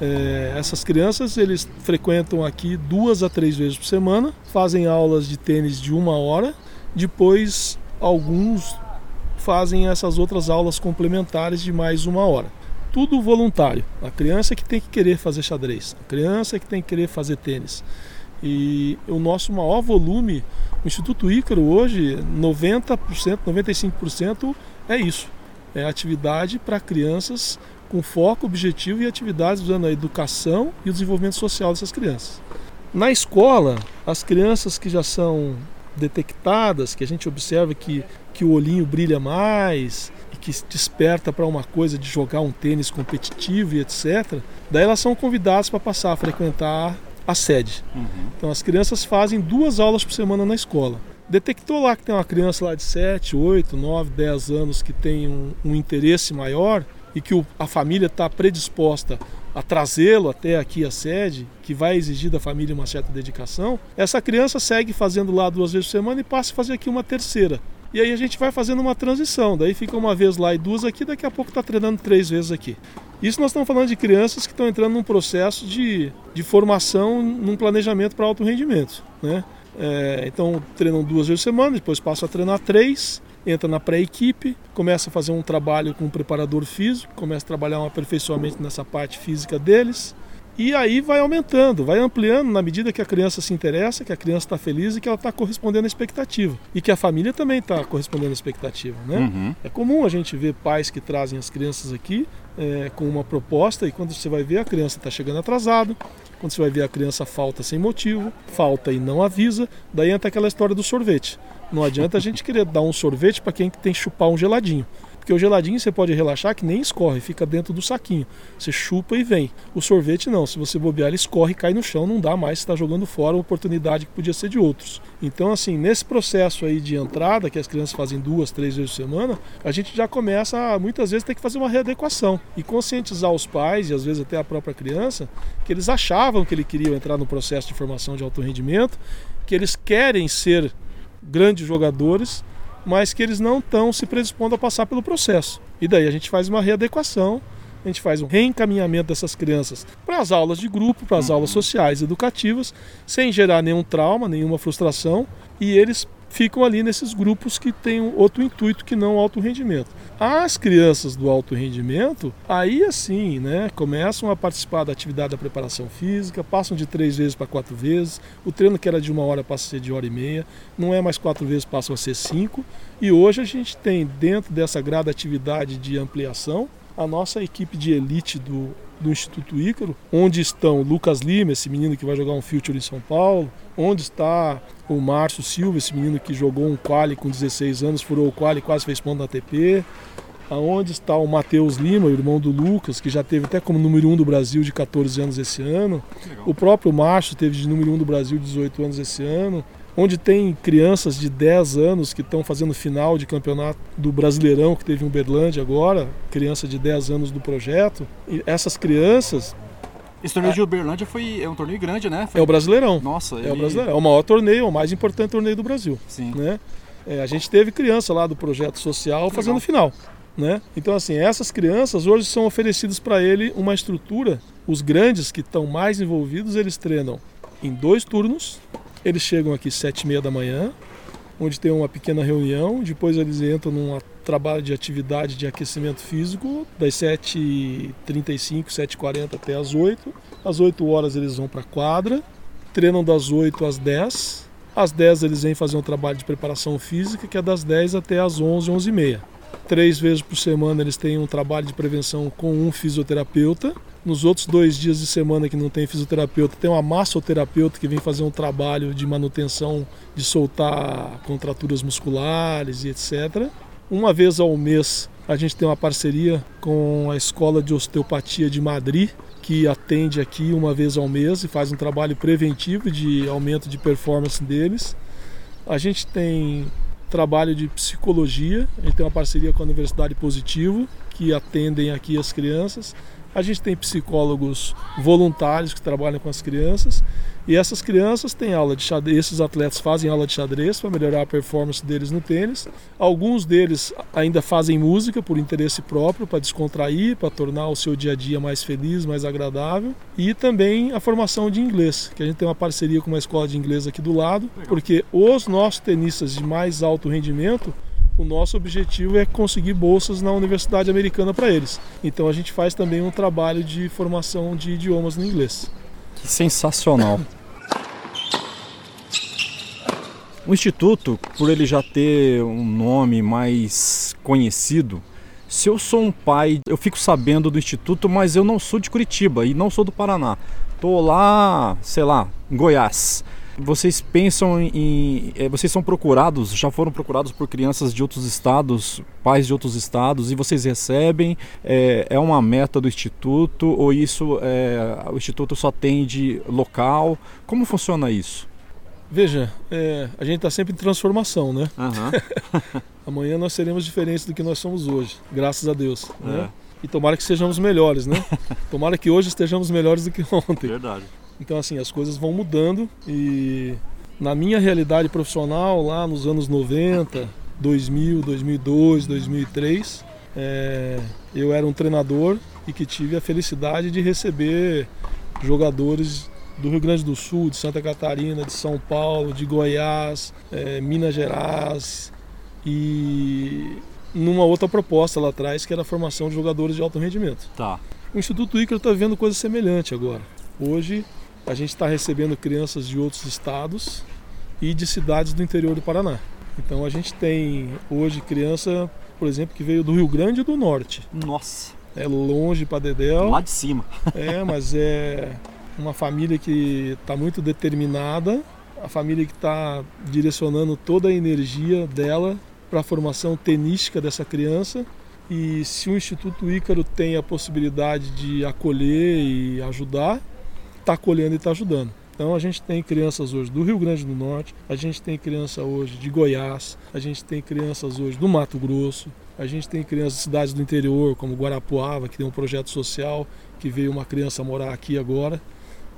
É, essas crianças eles frequentam aqui duas a três vezes por semana, fazem aulas de tênis de uma hora, depois alguns fazem essas outras aulas complementares de mais uma hora. Tudo voluntário. A criança que tem que querer fazer xadrez, a criança que tem que querer fazer tênis. E o nosso maior volume, o Instituto Ícaro hoje, 90%, 95% é isso. É atividade para crianças com foco, objetivo e atividades usando a educação e o desenvolvimento social dessas crianças. Na escola, as crianças que já são detectadas, que a gente observa que, que o olhinho brilha mais e que desperta para uma coisa de jogar um tênis competitivo e etc., daí elas são convidadas para passar a frequentar a sede. Uhum. Então as crianças fazem duas aulas por semana na escola. Detectou lá que tem uma criança lá de 7, 8, 9, 10 anos que tem um, um interesse maior e que o, a família está predisposta a trazê-lo até aqui a sede, que vai exigir da família uma certa dedicação, essa criança segue fazendo lá duas vezes por semana e passa a fazer aqui uma terceira. E aí a gente vai fazendo uma transição, daí fica uma vez lá e duas aqui, daqui a pouco está treinando três vezes aqui. Isso nós estamos falando de crianças que estão entrando num processo de, de formação, num planejamento para alto rendimento. Né? É, então treinam duas vezes por semana, depois passam a treinar três, entra na pré-equipe, começa a fazer um trabalho com o preparador físico, começa a trabalhar um aperfeiçoamento nessa parte física deles. E aí vai aumentando, vai ampliando na medida que a criança se interessa, que a criança está feliz e que ela está correspondendo à expectativa. E que a família também está correspondendo à expectativa. Né? Uhum. É comum a gente ver pais que trazem as crianças aqui é, com uma proposta e quando você vai ver a criança está chegando atrasado, quando você vai ver a criança falta sem motivo, falta e não avisa, daí entra aquela história do sorvete. Não adianta a gente querer dar um sorvete para quem tem que chupar um geladinho. Porque o geladinho você pode relaxar que nem escorre, fica dentro do saquinho. Você chupa e vem. O sorvete não, se você bobear ele escorre cai no chão, não dá mais, está jogando fora a oportunidade que podia ser de outros. Então assim, nesse processo aí de entrada, que as crianças fazem duas, três vezes por semana, a gente já começa muitas vezes ter que fazer uma readequação e conscientizar os pais e às vezes até a própria criança que eles achavam que ele queria entrar no processo de formação de alto rendimento, que eles querem ser grandes jogadores, mas que eles não estão se predispondo a passar pelo processo. E daí a gente faz uma readequação, a gente faz um reencaminhamento dessas crianças para as aulas de grupo, para as uhum. aulas sociais educativas, sem gerar nenhum trauma, nenhuma frustração, e eles ficam ali nesses grupos que têm outro intuito que não alto rendimento. As crianças do alto rendimento, aí assim, né, começam a participar da atividade da preparação física, passam de três vezes para quatro vezes, o treino que era de uma hora passa a ser de hora e meia, não é mais quatro vezes, passa a ser cinco, e hoje a gente tem dentro dessa gradatividade de ampliação a nossa equipe de elite do do Instituto Ícaro, onde estão Lucas Lima, esse menino que vai jogar um Future em São Paulo, onde está o Márcio Silva, esse menino que jogou um quali com 16 anos, furou o quali quase fez ponto na ATP, aonde está o Matheus Lima, o irmão do Lucas, que já teve até como número 1 um do Brasil de 14 anos esse ano. O próprio Márcio teve de número 1 um do Brasil de 18 anos esse ano onde tem crianças de 10 anos que estão fazendo final de campeonato do Brasileirão que teve em Uberlândia agora, criança de 10 anos do projeto. E essas crianças, Esse torneio de Uberlândia foi, é um torneio grande, né? Foi... É o Brasileirão. Nossa, É o Brasileirão. É o maior torneio, o mais importante torneio do Brasil. Sim. né? É, a gente teve criança lá do projeto social fazendo final, né? Então assim, essas crianças hoje são oferecidas para ele uma estrutura. Os grandes que estão mais envolvidos, eles treinam em dois turnos. Eles chegam aqui sete e meia da manhã, onde tem uma pequena reunião. Depois eles entram num trabalho de atividade de aquecimento físico das 7h35, 7h40 até as 8 Às 8 horas eles vão para a quadra, treinam das 8 às 10 às 10 eles vêm fazer um trabalho de preparação física, que é das 10 até as 11, 11 e meia. Três vezes por semana eles têm um trabalho de prevenção com um fisioterapeuta. Nos outros dois dias de semana que não tem fisioterapeuta, tem uma massoterapeuta que vem fazer um trabalho de manutenção, de soltar contraturas musculares e etc. Uma vez ao mês a gente tem uma parceria com a Escola de Osteopatia de Madrid, que atende aqui uma vez ao mês e faz um trabalho preventivo de aumento de performance deles. A gente tem trabalho de psicologia, a gente tem uma parceria com a Universidade Positivo, que atendem aqui as crianças. A gente tem psicólogos voluntários que trabalham com as crianças e essas crianças têm aula de xadrez, esses atletas fazem aula de xadrez para melhorar a performance deles no tênis. Alguns deles ainda fazem música por interesse próprio, para descontrair, para tornar o seu dia a dia mais feliz, mais agradável. E também a formação de inglês, que a gente tem uma parceria com uma escola de inglês aqui do lado, porque os nossos tenistas de mais alto rendimento o nosso objetivo é conseguir bolsas na Universidade Americana para eles. Então a gente faz também um trabalho de formação de idiomas no inglês. Que sensacional. O instituto, por ele já ter um nome mais conhecido, se eu sou um pai, eu fico sabendo do instituto, mas eu não sou de Curitiba e não sou do Paraná. Tô lá, sei lá, em Goiás vocês pensam em. Eh, vocês são procurados, já foram procurados por crianças de outros estados, pais de outros estados, e vocês recebem? É, é uma meta do Instituto ou isso é, o Instituto só atende local? Como funciona isso? Veja, é, a gente está sempre em transformação, né? Uhum. Amanhã nós seremos diferentes do que nós somos hoje, graças a Deus. Né? E tomara que sejamos melhores, né? tomara que hoje estejamos melhores do que ontem. Verdade. Então, assim, as coisas vão mudando e na minha realidade profissional, lá nos anos 90, 2000, 2002, 2003, é, eu era um treinador e que tive a felicidade de receber jogadores do Rio Grande do Sul, de Santa Catarina, de São Paulo, de Goiás, é, Minas Gerais e numa outra proposta lá atrás que era a formação de jogadores de alto rendimento. Tá. O Instituto Ícaro está vendo coisa semelhante agora. Hoje a gente está recebendo crianças de outros estados e de cidades do interior do Paraná. Então a gente tem hoje criança, por exemplo, que veio do Rio Grande do Norte. Nossa! É longe para Dedéu. Lá de cima. é, mas é uma família que está muito determinada, a família que está direcionando toda a energia dela para a formação tenística dessa criança. E se o Instituto Ícaro tem a possibilidade de acolher e ajudar, está colhendo e está ajudando. Então a gente tem crianças hoje do Rio Grande do Norte, a gente tem criança hoje de Goiás, a gente tem crianças hoje do Mato Grosso, a gente tem crianças de cidades do interior, como Guarapuava, que tem um projeto social que veio uma criança morar aqui agora.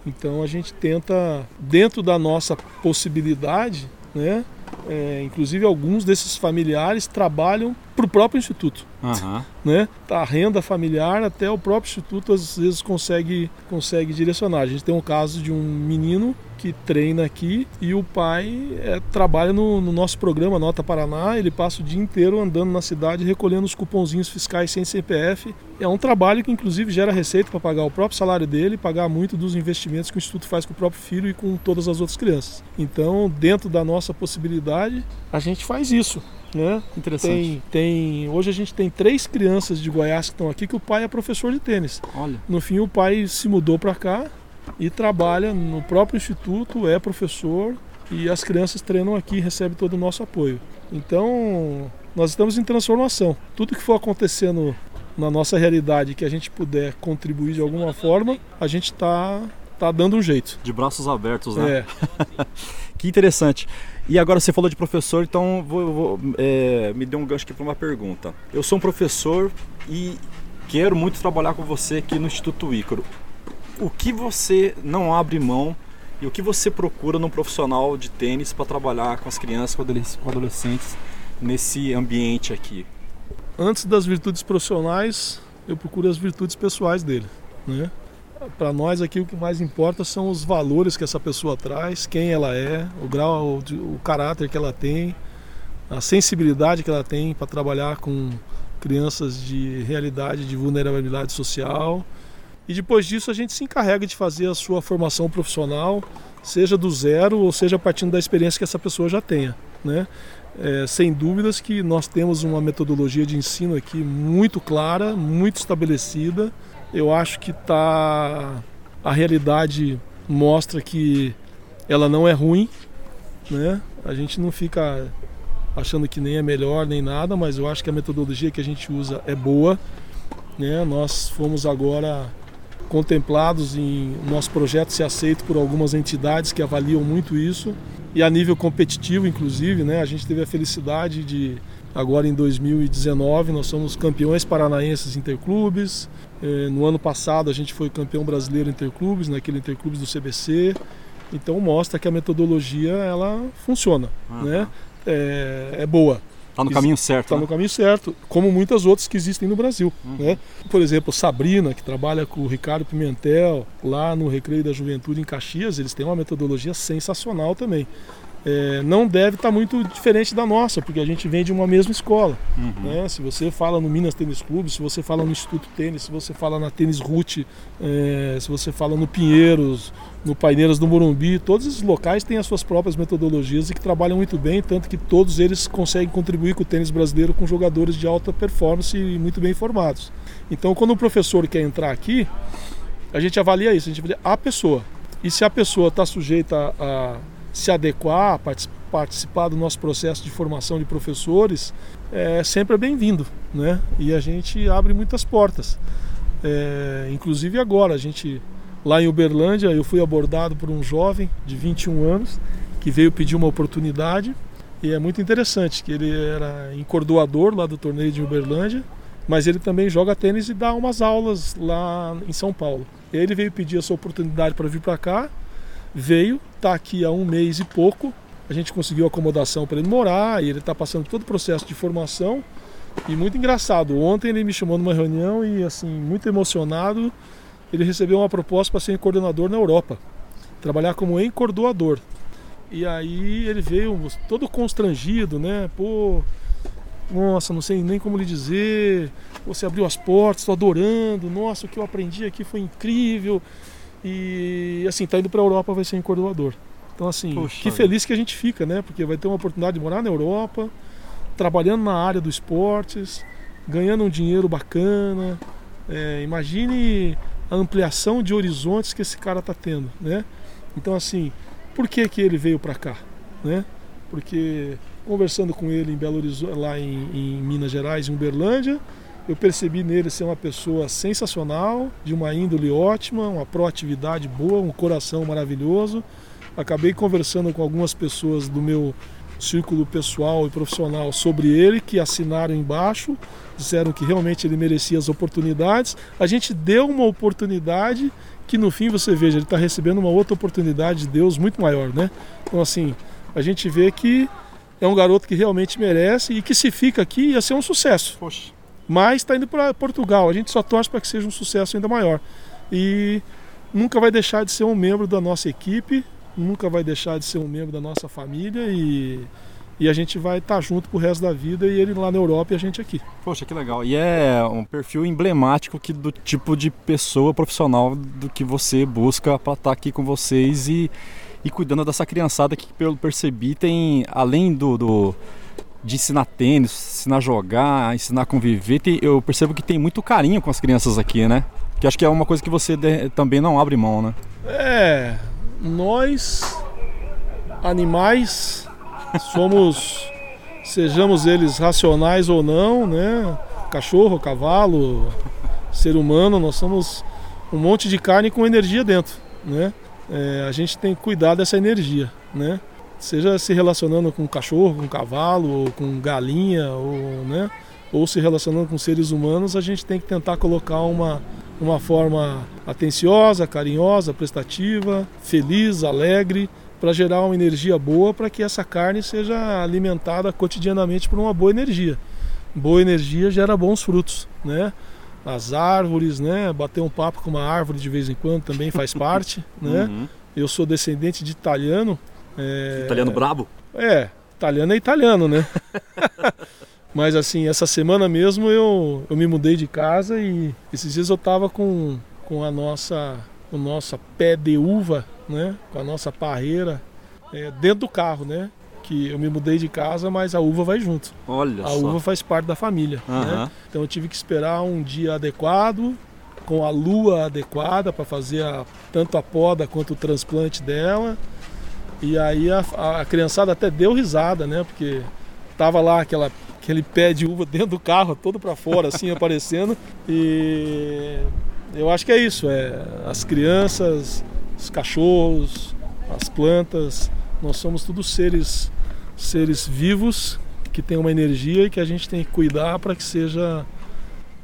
Então a gente tenta, dentro da nossa possibilidade, né, é, inclusive alguns desses familiares trabalham para o próprio instituto. Uhum. Né? A renda familiar até o próprio instituto às vezes consegue, consegue direcionar. A gente tem um caso de um menino que treina aqui e o pai é, trabalha no, no, nosso programa Nota Paraná. Ele passa o dia inteiro andando na cidade recolhendo os cupomzinhos fiscais sem CPF. É um trabalho que inclusive gera receita para pagar o próprio salário dele, pagar muito dos investimentos que o instituto faz com o próprio filho e com todas as outras crianças. Então, dentro da nossa possibilidade, a gente faz isso. Né? Interessante. Tem, tem, hoje a gente tem três crianças de Goiás que estão aqui que o pai é professor de tênis. Olha. No fim, o pai se mudou para cá e trabalha no próprio instituto, é professor e as crianças treinam aqui, recebem todo o nosso apoio. Então, nós estamos em transformação. Tudo que for acontecendo na nossa realidade que a gente puder contribuir de alguma forma, a gente está tá dando um jeito. De braços abertos, né? É. que interessante. E agora você falou de professor, então vou, vou é, me deu um gancho aqui para uma pergunta. Eu sou um professor e quero muito trabalhar com você aqui no Instituto Ícaro. O que você não abre mão e o que você procura num profissional de tênis para trabalhar com as crianças, com adolescentes nesse ambiente aqui? Antes das virtudes profissionais, eu procuro as virtudes pessoais dele, né? Para nós aqui o que mais importa são os valores que essa pessoa traz, quem ela é, o grau, o, o caráter que ela tem, a sensibilidade que ela tem para trabalhar com crianças de realidade de vulnerabilidade social. E depois disso a gente se encarrega de fazer a sua formação profissional, seja do zero ou seja partindo da experiência que essa pessoa já tenha, né? É, sem dúvidas que nós temos uma metodologia de ensino aqui muito clara, muito estabelecida. Eu acho que tá a realidade mostra que ela não é ruim, né? A gente não fica achando que nem é melhor nem nada, mas eu acho que a metodologia que a gente usa é boa. Né? Nós fomos agora contemplados em nosso projeto ser aceito por algumas entidades que avaliam muito isso e a nível competitivo inclusive, né? A gente teve a felicidade de agora em 2019 nós somos campeões paranaenses interclubes. Eh, no ano passado a gente foi campeão brasileiro interclubes, naquele interclubes do CBC. Então mostra que a metodologia ela funciona, uhum. né? É, é boa. Está no caminho certo. Está né? no caminho certo, como muitas outras que existem no Brasil. Uhum. Né? Por exemplo, Sabrina, que trabalha com o Ricardo Pimentel, lá no Recreio da Juventude em Caxias, eles têm uma metodologia sensacional também. É, não deve estar tá muito diferente da nossa, porque a gente vem de uma mesma escola. Uhum. Né? Se você fala no Minas Tênis Clube, se você fala no Instituto Tênis, se você fala na Tênis Root, é, se você fala no Pinheiros, no Paineiras do Morumbi, todos esses locais têm as suas próprias metodologias e que trabalham muito bem, tanto que todos eles conseguem contribuir com o tênis brasileiro com jogadores de alta performance e muito bem formados. Então, quando o professor quer entrar aqui, a gente avalia isso, a gente avalia a pessoa. E se a pessoa está sujeita a, se adequar, participar do nosso processo de formação de professores, é sempre é bem-vindo, né? E a gente abre muitas portas. É, inclusive agora, a gente Lá em Uberlândia, eu fui abordado por um jovem de 21 anos que veio pedir uma oportunidade. E é muito interessante que ele era encordoador lá do torneio de Uberlândia, mas ele também joga tênis e dá umas aulas lá em São Paulo. Ele veio pedir essa oportunidade para vir para cá, veio, está aqui há um mês e pouco. A gente conseguiu acomodação para ele morar e ele está passando todo o processo de formação. E muito engraçado, ontem ele me chamou numa reunião e assim, muito emocionado ele recebeu uma proposta para ser coordenador na Europa, trabalhar como encordoador. E aí ele veio todo constrangido, né? Pô, nossa, não sei nem como lhe dizer. Você abriu as portas, estou adorando. Nossa, o que eu aprendi aqui foi incrível. E assim, tá indo para a Europa, vai ser encordoador. Então assim, Poxa, que feliz que a gente fica, né? Porque vai ter uma oportunidade de morar na Europa, trabalhando na área dos esportes, ganhando um dinheiro bacana. É, imagine a ampliação de horizontes que esse cara está tendo, né? Então assim, por que que ele veio para cá, né? Porque conversando com ele em Belo Horizonte, lá em, em Minas Gerais, em Uberlândia, eu percebi nele ser uma pessoa sensacional, de uma índole ótima, uma proatividade boa, um coração maravilhoso. Acabei conversando com algumas pessoas do meu círculo pessoal e profissional sobre ele, que assinaram embaixo, disseram que realmente ele merecia as oportunidades. A gente deu uma oportunidade que no fim você veja, ele está recebendo uma outra oportunidade de Deus muito maior, né? Então assim, a gente vê que é um garoto que realmente merece e que se fica aqui ia ser um sucesso. Poxa. Mas está indo para Portugal, a gente só torce para que seja um sucesso ainda maior. E nunca vai deixar de ser um membro da nossa equipe, nunca vai deixar de ser um membro da nossa família e, e a gente vai estar tá junto pro resto da vida e ele lá na Europa e a gente aqui. Poxa, que legal. E é um perfil emblemático que, do tipo de pessoa profissional do que você busca para estar tá aqui com vocês e, e cuidando dessa criançada que, pelo percebi, tem além do, do de ensinar tênis, ensinar a jogar, ensinar a conviver, tem, eu percebo que tem muito carinho com as crianças aqui, né? Que acho que é uma coisa que você de, também não abre mão, né? É, nós, animais, somos, sejamos eles racionais ou não, né? Cachorro, cavalo, ser humano, nós somos um monte de carne com energia dentro, né? É, a gente tem que cuidar dessa energia, né? Seja se relacionando com cachorro, com cavalo, ou com galinha, ou, né? ou se relacionando com seres humanos, a gente tem que tentar colocar uma uma forma atenciosa, carinhosa, prestativa, feliz, alegre, para gerar uma energia boa para que essa carne seja alimentada cotidianamente por uma boa energia. Boa energia gera bons frutos, né? As árvores, né? Bater um papo com uma árvore de vez em quando também faz parte, né? Uhum. Eu sou descendente de italiano. É, Italiano brabo? É, italiano é italiano, né? Mas assim, essa semana mesmo eu, eu me mudei de casa e esses dias eu tava com, com a nossa o nosso pé de uva, né? Com a nossa parreira é, dentro do carro, né? Que eu me mudei de casa, mas a uva vai junto. Olha A só. uva faz parte da família, né? Aham. Então eu tive que esperar um dia adequado, com a lua adequada para fazer a- tanto a poda quanto o transplante dela. E aí a, a criançada até deu risada, né? Porque tava lá aquela, aquele pé de uva dentro do carro, todo para fora, assim, aparecendo. E eu acho que é isso, é as crianças, os cachorros, as plantas, nós somos todos seres seres vivos que têm uma energia e que a gente tem que cuidar para que seja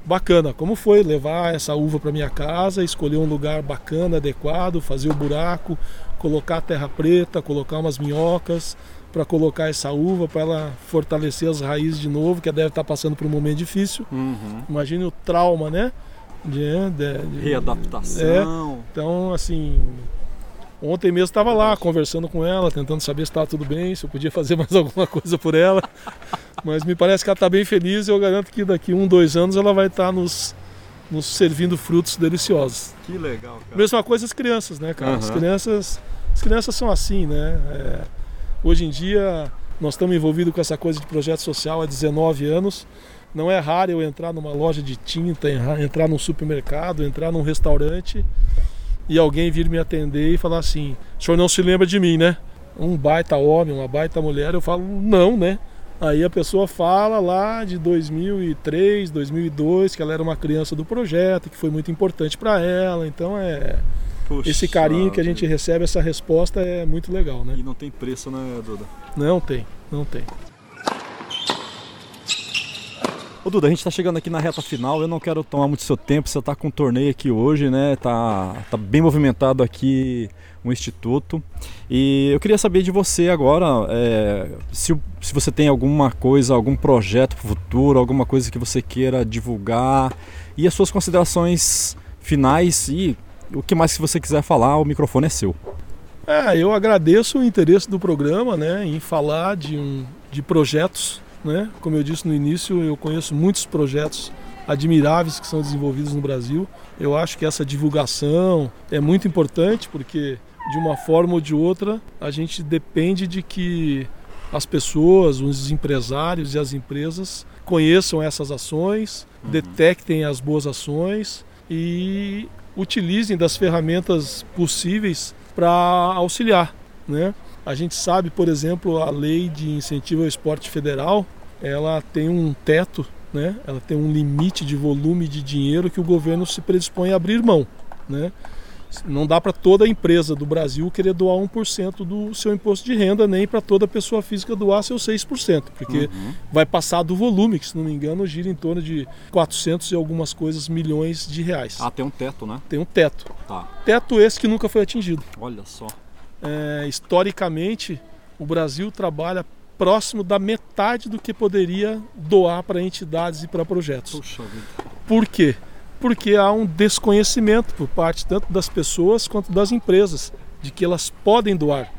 bacana. Como foi levar essa uva para minha casa, escolher um lugar bacana, adequado, fazer o buraco, colocar terra preta, colocar umas minhocas para colocar essa uva para ela fortalecer as raízes de novo, que deve estar passando por um momento difícil. Uhum. Imagine o trauma, né? De, de- de- Readaptação. então, assim, ontem mesmo estava lá conversando com ela, tentando saber se estava tudo bem, se eu podia fazer mais alguma coisa por ela. Mas me parece que ela está bem feliz e eu garanto que daqui um, dois anos ela vai estar nos, nos servindo frutos deliciosos. Que legal, cara. Mesma coisa as crianças, né, cara? As Aham. crianças, as crianças são assim, né? É, hoje em dia nós estamos envolvidos com essa coisa de projeto social há 19 anos. Não é raro eu entrar numa loja de tinta, entrar num supermercado, entrar num restaurante e alguém vir me atender e falar assim: o senhor não se lembra de mim, né? Um baita homem, uma baita mulher. Eu falo: não, né? Aí a pessoa fala lá de 2003, 2002, que ela era uma criança do projeto, que foi muito importante para ela. Então é Puxa esse carinho que a gente recebe, essa resposta é muito legal, né? E não tem preço, né, Duda? Não tem, não tem. Ô Duda, a gente tá chegando aqui na reta final, eu não quero tomar muito seu tempo, você tá com um torneio aqui hoje, né? Tá, tá bem movimentado aqui o Instituto. E eu queria saber de você agora, é, se, o- se você tem alguma coisa, algum projeto pro futuro, alguma coisa que você queira divulgar e as suas considerações finais e o que mais que você quiser falar, o microfone é seu. É, eu agradeço o interesse do programa, né, em falar de, um, de projetos, né? Como eu disse no início, eu conheço muitos projetos admiráveis que são desenvolvidos no Brasil. Eu acho que essa divulgação é muito importante porque de uma forma ou de outra a gente depende de que as pessoas, os empresários e as empresas conheçam essas ações, detectem as boas ações e utilizem das ferramentas possíveis para auxiliar, né? A gente sabe, por exemplo, a lei de incentivo ao esporte federal, ela tem um teto, né? Ela tem um limite de volume de dinheiro que o governo se predispõe a abrir mão, né? Não dá para toda empresa do Brasil querer doar 1% do seu imposto de renda, nem para toda pessoa física doar seu 6%, porque vai passar do volume, que se não me engano gira em torno de 400 e algumas coisas milhões de reais. Ah, tem um teto, né? Tem um teto. Tá. Teto esse que nunca foi atingido. Olha só. É, historicamente, o Brasil trabalha próximo da metade do que poderia doar para entidades e para projetos. Puxa vida. Por quê? Porque há um desconhecimento por parte tanto das pessoas quanto das empresas de que elas podem doar.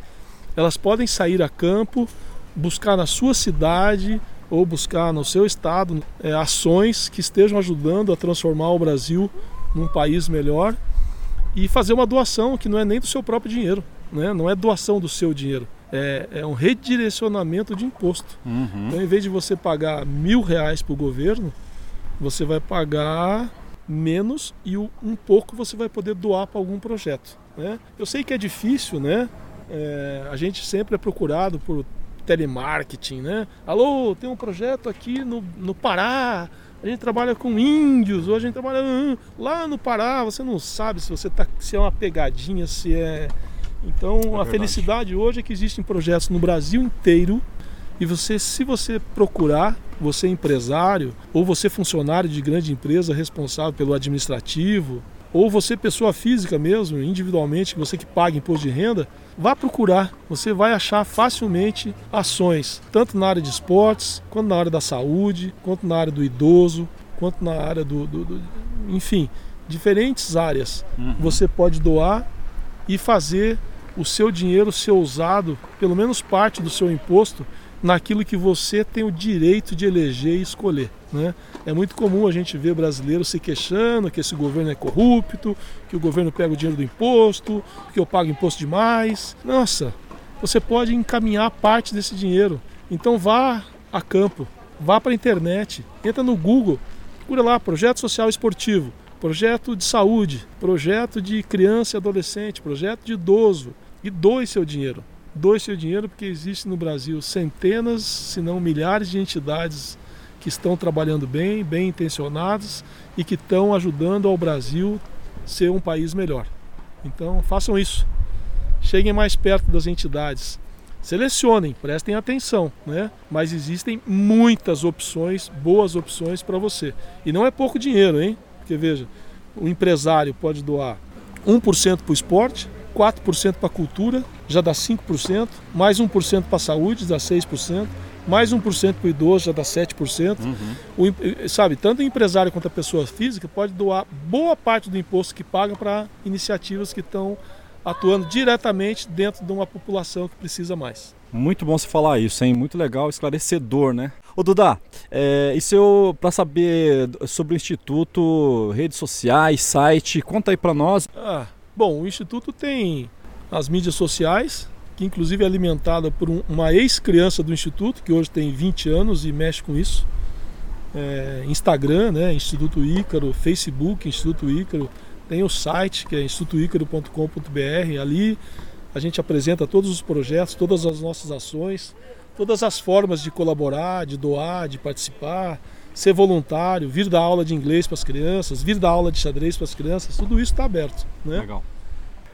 Elas podem sair a campo, buscar na sua cidade ou buscar no seu estado é, ações que estejam ajudando a transformar o Brasil num país melhor e fazer uma doação que não é nem do seu próprio dinheiro, né? não é doação do seu dinheiro, é, é um redirecionamento de imposto. Uhum. Então, em vez de você pagar mil reais para o governo, você vai pagar menos e um pouco você vai poder doar para algum projeto. Né? Eu sei que é difícil, né? É, a gente sempre é procurado por telemarketing, né? Alô, tem um projeto aqui no, no Pará. A gente trabalha com índios, ou a gente trabalha hum, lá no Pará. Você não sabe se você tá, se é uma pegadinha, se é. Então a verdade. felicidade hoje é que existem projetos no Brasil inteiro E você, se você procurar, você é empresário ou você funcionário de grande empresa responsável pelo administrativo, ou você pessoa física mesmo, individualmente, você que paga imposto de renda, vá procurar. Você vai achar facilmente ações, tanto na área de esportes, quanto na área da saúde, quanto na área do idoso, quanto na área do, do, do enfim, diferentes áreas. Uhum. Você pode doar e fazer o seu dinheiro ser usado, pelo menos parte do seu imposto, naquilo que você tem o direito de eleger e escolher. Né? É muito comum a gente ver brasileiros se queixando que esse governo é corrupto, que o governo pega o dinheiro do imposto, que eu pago imposto demais. Nossa, você pode encaminhar parte desse dinheiro. Então vá a campo, vá para a internet, entra no Google, procura lá projeto social esportivo, projeto de saúde, projeto de criança e adolescente, projeto de idoso e doe seu dinheiro. Doe seu dinheiro porque existe no Brasil centenas, se não milhares de entidades que estão trabalhando bem, bem intencionadas e que estão ajudando ao Brasil ser um país melhor. Então façam isso. Cheguem mais perto das entidades. Selecionem, prestem atenção, né? Mas existem muitas opções, boas opções para você. E não é pouco dinheiro, hein? Porque veja, o empresário pode doar 1% para o esporte, 4% para a cultura, já dá 5%, mais 1% para a saúde, dá 6%, mais 1% para o idoso, já dá 7%. Uhum. O, sabe, tanto o empresário quanto a pessoa física pode doar boa parte do imposto que paga para iniciativas que estão atuando diretamente dentro de uma população que precisa mais. Muito bom você falar isso, hein? Muito legal, esclarecedor, né? Ô Duda, é, e eu para saber sobre o Instituto, redes sociais, site, conta aí para nós. Ah, Bom, o Instituto tem as mídias sociais, que inclusive é alimentada por um, uma ex-criança do Instituto, que hoje tem 20 anos e mexe com isso. É, Instagram, né, Instituto Ícaro, Facebook, Instituto Ícaro, tem o site que é institutoícaro.com.br. Ali a gente apresenta todos os projetos, todas as nossas ações, todas as formas de colaborar, de doar, de participar, ser voluntário, vir dar aula de inglês para as crianças, vir dar aula de xadrez para as crianças, tudo isso está aberto. Né? Legal.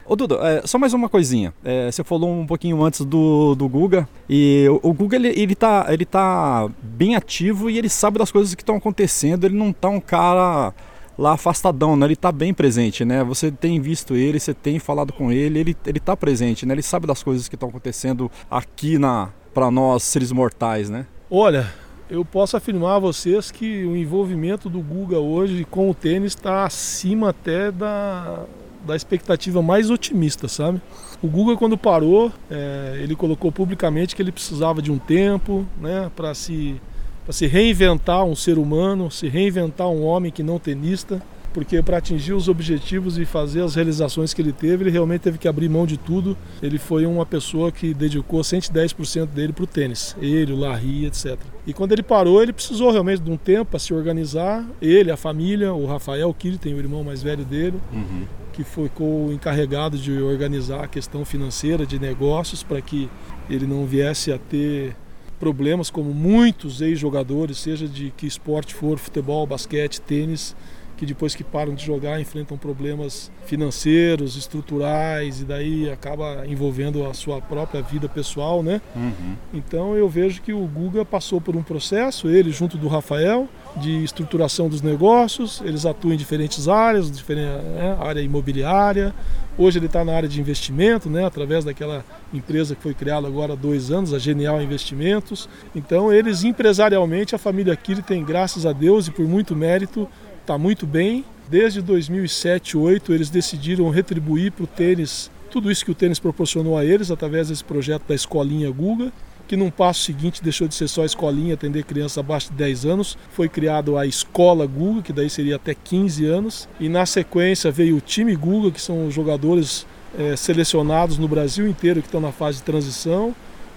Ô Duda, é, só mais uma coisinha. É, você falou um pouquinho antes do, do Guga e o, o Guga ele, ele, tá, ele tá bem ativo e ele sabe das coisas que estão acontecendo. Ele não tá um cara lá afastadão, né? Ele tá bem presente, né? Você tem visto ele, você tem falado com ele, ele, ele tá presente, né? Ele sabe das coisas que estão acontecendo aqui na para nós seres mortais, né? Olha, eu posso afirmar a vocês que o envolvimento do Guga hoje com o tênis está acima até da, da expectativa mais otimista, sabe? O Guga quando parou, é, ele colocou publicamente que ele precisava de um tempo, né, para se se reinventar um ser humano, se reinventar um homem que não tenista porque para atingir os objetivos e fazer as realizações que ele teve, ele realmente teve que abrir mão de tudo. Ele foi uma pessoa que dedicou 110% dele para o tênis, ele, o Larry, etc. E quando ele parou, ele precisou realmente de um tempo para se organizar. Ele, a família, o Rafael que tem o irmão mais velho dele, uhum. que ficou encarregado de organizar a questão financeira de negócios para que ele não viesse a ter problemas como muitos ex-jogadores, seja de que esporte for, futebol, basquete, tênis, que depois que param de jogar enfrentam problemas financeiros, estruturais e daí acaba envolvendo a sua própria vida pessoal, né? Uhum. Então eu vejo que o Guga passou por um processo, ele junto do Rafael, de estruturação dos negócios, eles atuam em diferentes áreas, diferente, né? área imobiliária. Hoje ele está na área de investimento, né? através daquela empresa que foi criada agora há dois anos, a Genial Investimentos. Então eles empresarialmente, a família Kiri tem, graças a Deus e por muito mérito, está muito bem. Desde 2007, 2008, eles decidiram retribuir para o tênis tudo isso que o tênis proporcionou a eles através desse projeto da Escolinha Guga, que num passo seguinte deixou de ser só escolinha, atender crianças abaixo de 10 anos. Foi criado a Escola Guga, que daí seria até 15 anos. E na sequência veio o time Guga, que são os jogadores é, selecionados no Brasil inteiro que estão na fase de transição.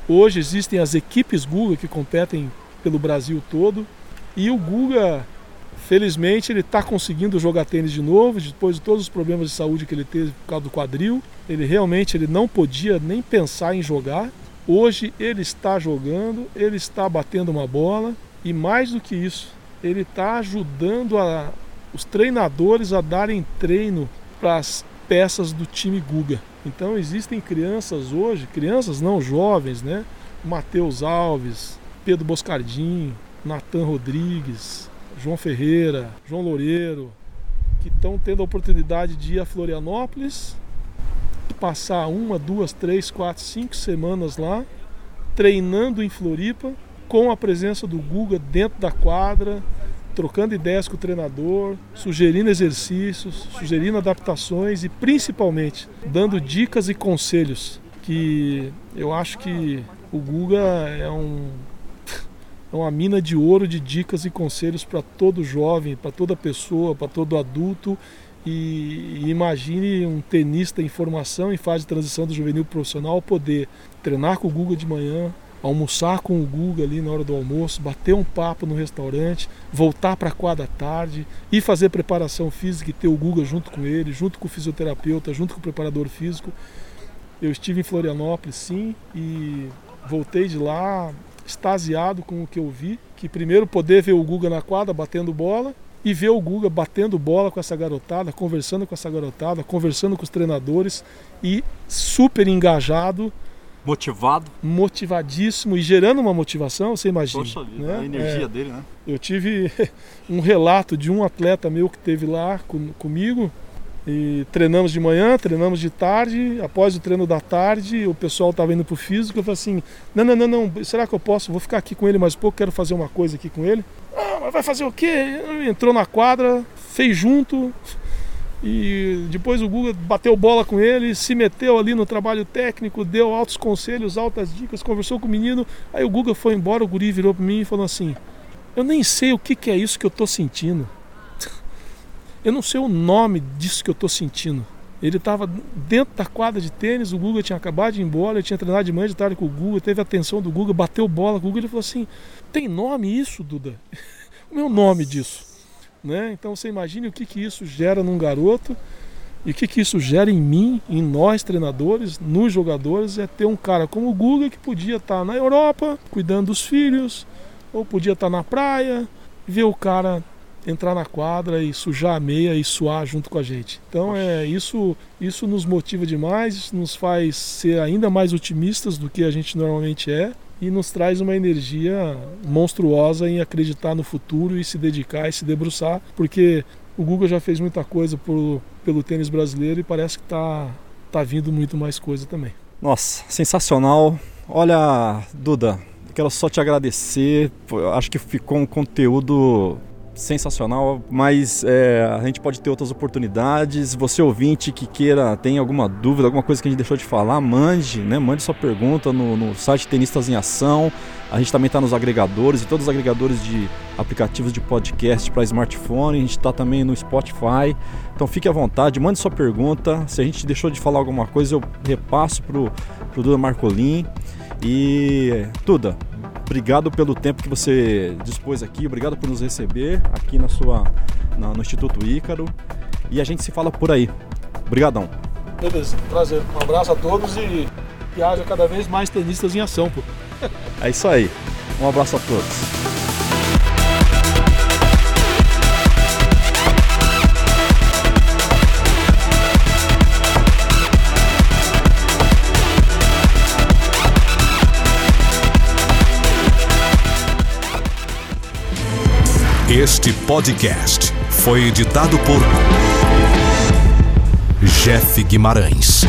Hoje existem as equipes Guga que competem pelo Brasil todo. E o Guga Felizmente ele está conseguindo jogar tênis de novo, depois de todos os problemas de saúde que ele teve por causa do quadril. Ele realmente ele não podia nem pensar em jogar. Hoje ele está jogando, ele está batendo uma bola e mais do que isso, ele está ajudando a, os treinadores a darem treino para as peças do time Guga. Então existem crianças hoje, crianças não jovens, né? Matheus Alves, Pedro Boscardinho, Natan Rodrigues, João Ferreira, João Loureiro, que estão tendo a oportunidade de ir a Florianópolis, passar uma, duas, três, quatro, cinco semanas lá, treinando em Floripa, com a presença do Guga dentro da quadra, trocando ideias com o treinador, sugerindo exercícios, sugerindo adaptações e principalmente dando dicas e conselhos que eu acho que o Guga é um é uma mina de ouro de dicas e conselhos para todo jovem, para toda pessoa, para todo adulto. E, imagine um tenista em formação em fase de transição do juvenil profissional poder treinar com o Guga de manhã, almoçar com o Guga ali na hora do almoço, bater um papo no restaurante, voltar para a quadra à tarde e fazer preparação física e ter o Guga junto com ele, junto com o fisioterapeuta, junto com o preparador físico. Eu estive em Florianópolis, sim, e voltei de lá extasiado com o que eu vi, que primeiro poder ver o Guga na quadra batendo bola e ver o Guga batendo bola com essa garotada, conversando com essa garotada, conversando com os treinadores e super engajado. Motivado? Motivadíssimo e gerando uma motivação, você imagina. Poxa vida, né? a energia é, dele, né? Eu tive um relato de um atleta meu que teve lá com, comigo, e treinamos de manhã, treinamos de tarde. Após o treino da tarde, o pessoal estava indo para o físico. Eu falei assim: não, não, não, não, será que eu posso? Vou ficar aqui com ele mais pouco, quero fazer uma coisa aqui com ele. Ah, mas vai fazer o quê? Entrou na quadra, fez junto. E depois o Guga bateu bola com ele, se meteu ali no trabalho técnico, deu altos conselhos, altas dicas, conversou com o menino. Aí o Guga foi embora, o guri virou para mim e falou assim: Eu nem sei o que, que é isso que eu estou sentindo. Eu não sei o nome disso que eu estou sentindo. Ele estava dentro da quadra de tênis, o Guga tinha acabado de ir embora, ele tinha treinado de manhã de tarde com o Guga, teve a atenção do Guga, bateu bola com o Guga, ele falou assim: tem nome isso, Duda? o meu nome disso. Né? Então você imagine o que, que isso gera num garoto e o que, que isso gera em mim, em nós treinadores, nos jogadores, é ter um cara como o Guga que podia estar tá na Europa cuidando dos filhos, ou podia estar tá na praia, ver o cara entrar na quadra e sujar a meia e suar junto com a gente. Então é isso, isso nos motiva demais, nos faz ser ainda mais otimistas do que a gente normalmente é e nos traz uma energia monstruosa em acreditar no futuro e se dedicar e se debruçar, porque o Google já fez muita coisa por, pelo tênis brasileiro e parece que está tá vindo muito mais coisa também. Nossa, sensacional. Olha, Duda, quero só te agradecer. Acho que ficou um conteúdo sensacional, mas é, a gente pode ter outras oportunidades. Você ouvinte que queira, tem alguma dúvida, alguma coisa que a gente deixou de falar, mande, né? Mande sua pergunta no, no site Tenistas em Ação. A gente também está nos agregadores e todos os agregadores de aplicativos de podcast para smartphone. A gente está também no Spotify. Então fique à vontade, mande sua pergunta. Se a gente deixou de falar alguma coisa, eu repasso para o Duda Marcolin. E Duda, Obrigado pelo tempo que você dispôs aqui, obrigado por nos receber aqui na sua, na, no Instituto Ícaro. E a gente se fala por aí. Obrigadão. Beleza, prazer. Um abraço a todos e que haja cada vez mais tenistas em ação, pô. É isso aí. Um abraço a todos. Este podcast foi editado por Jeff Guimarães.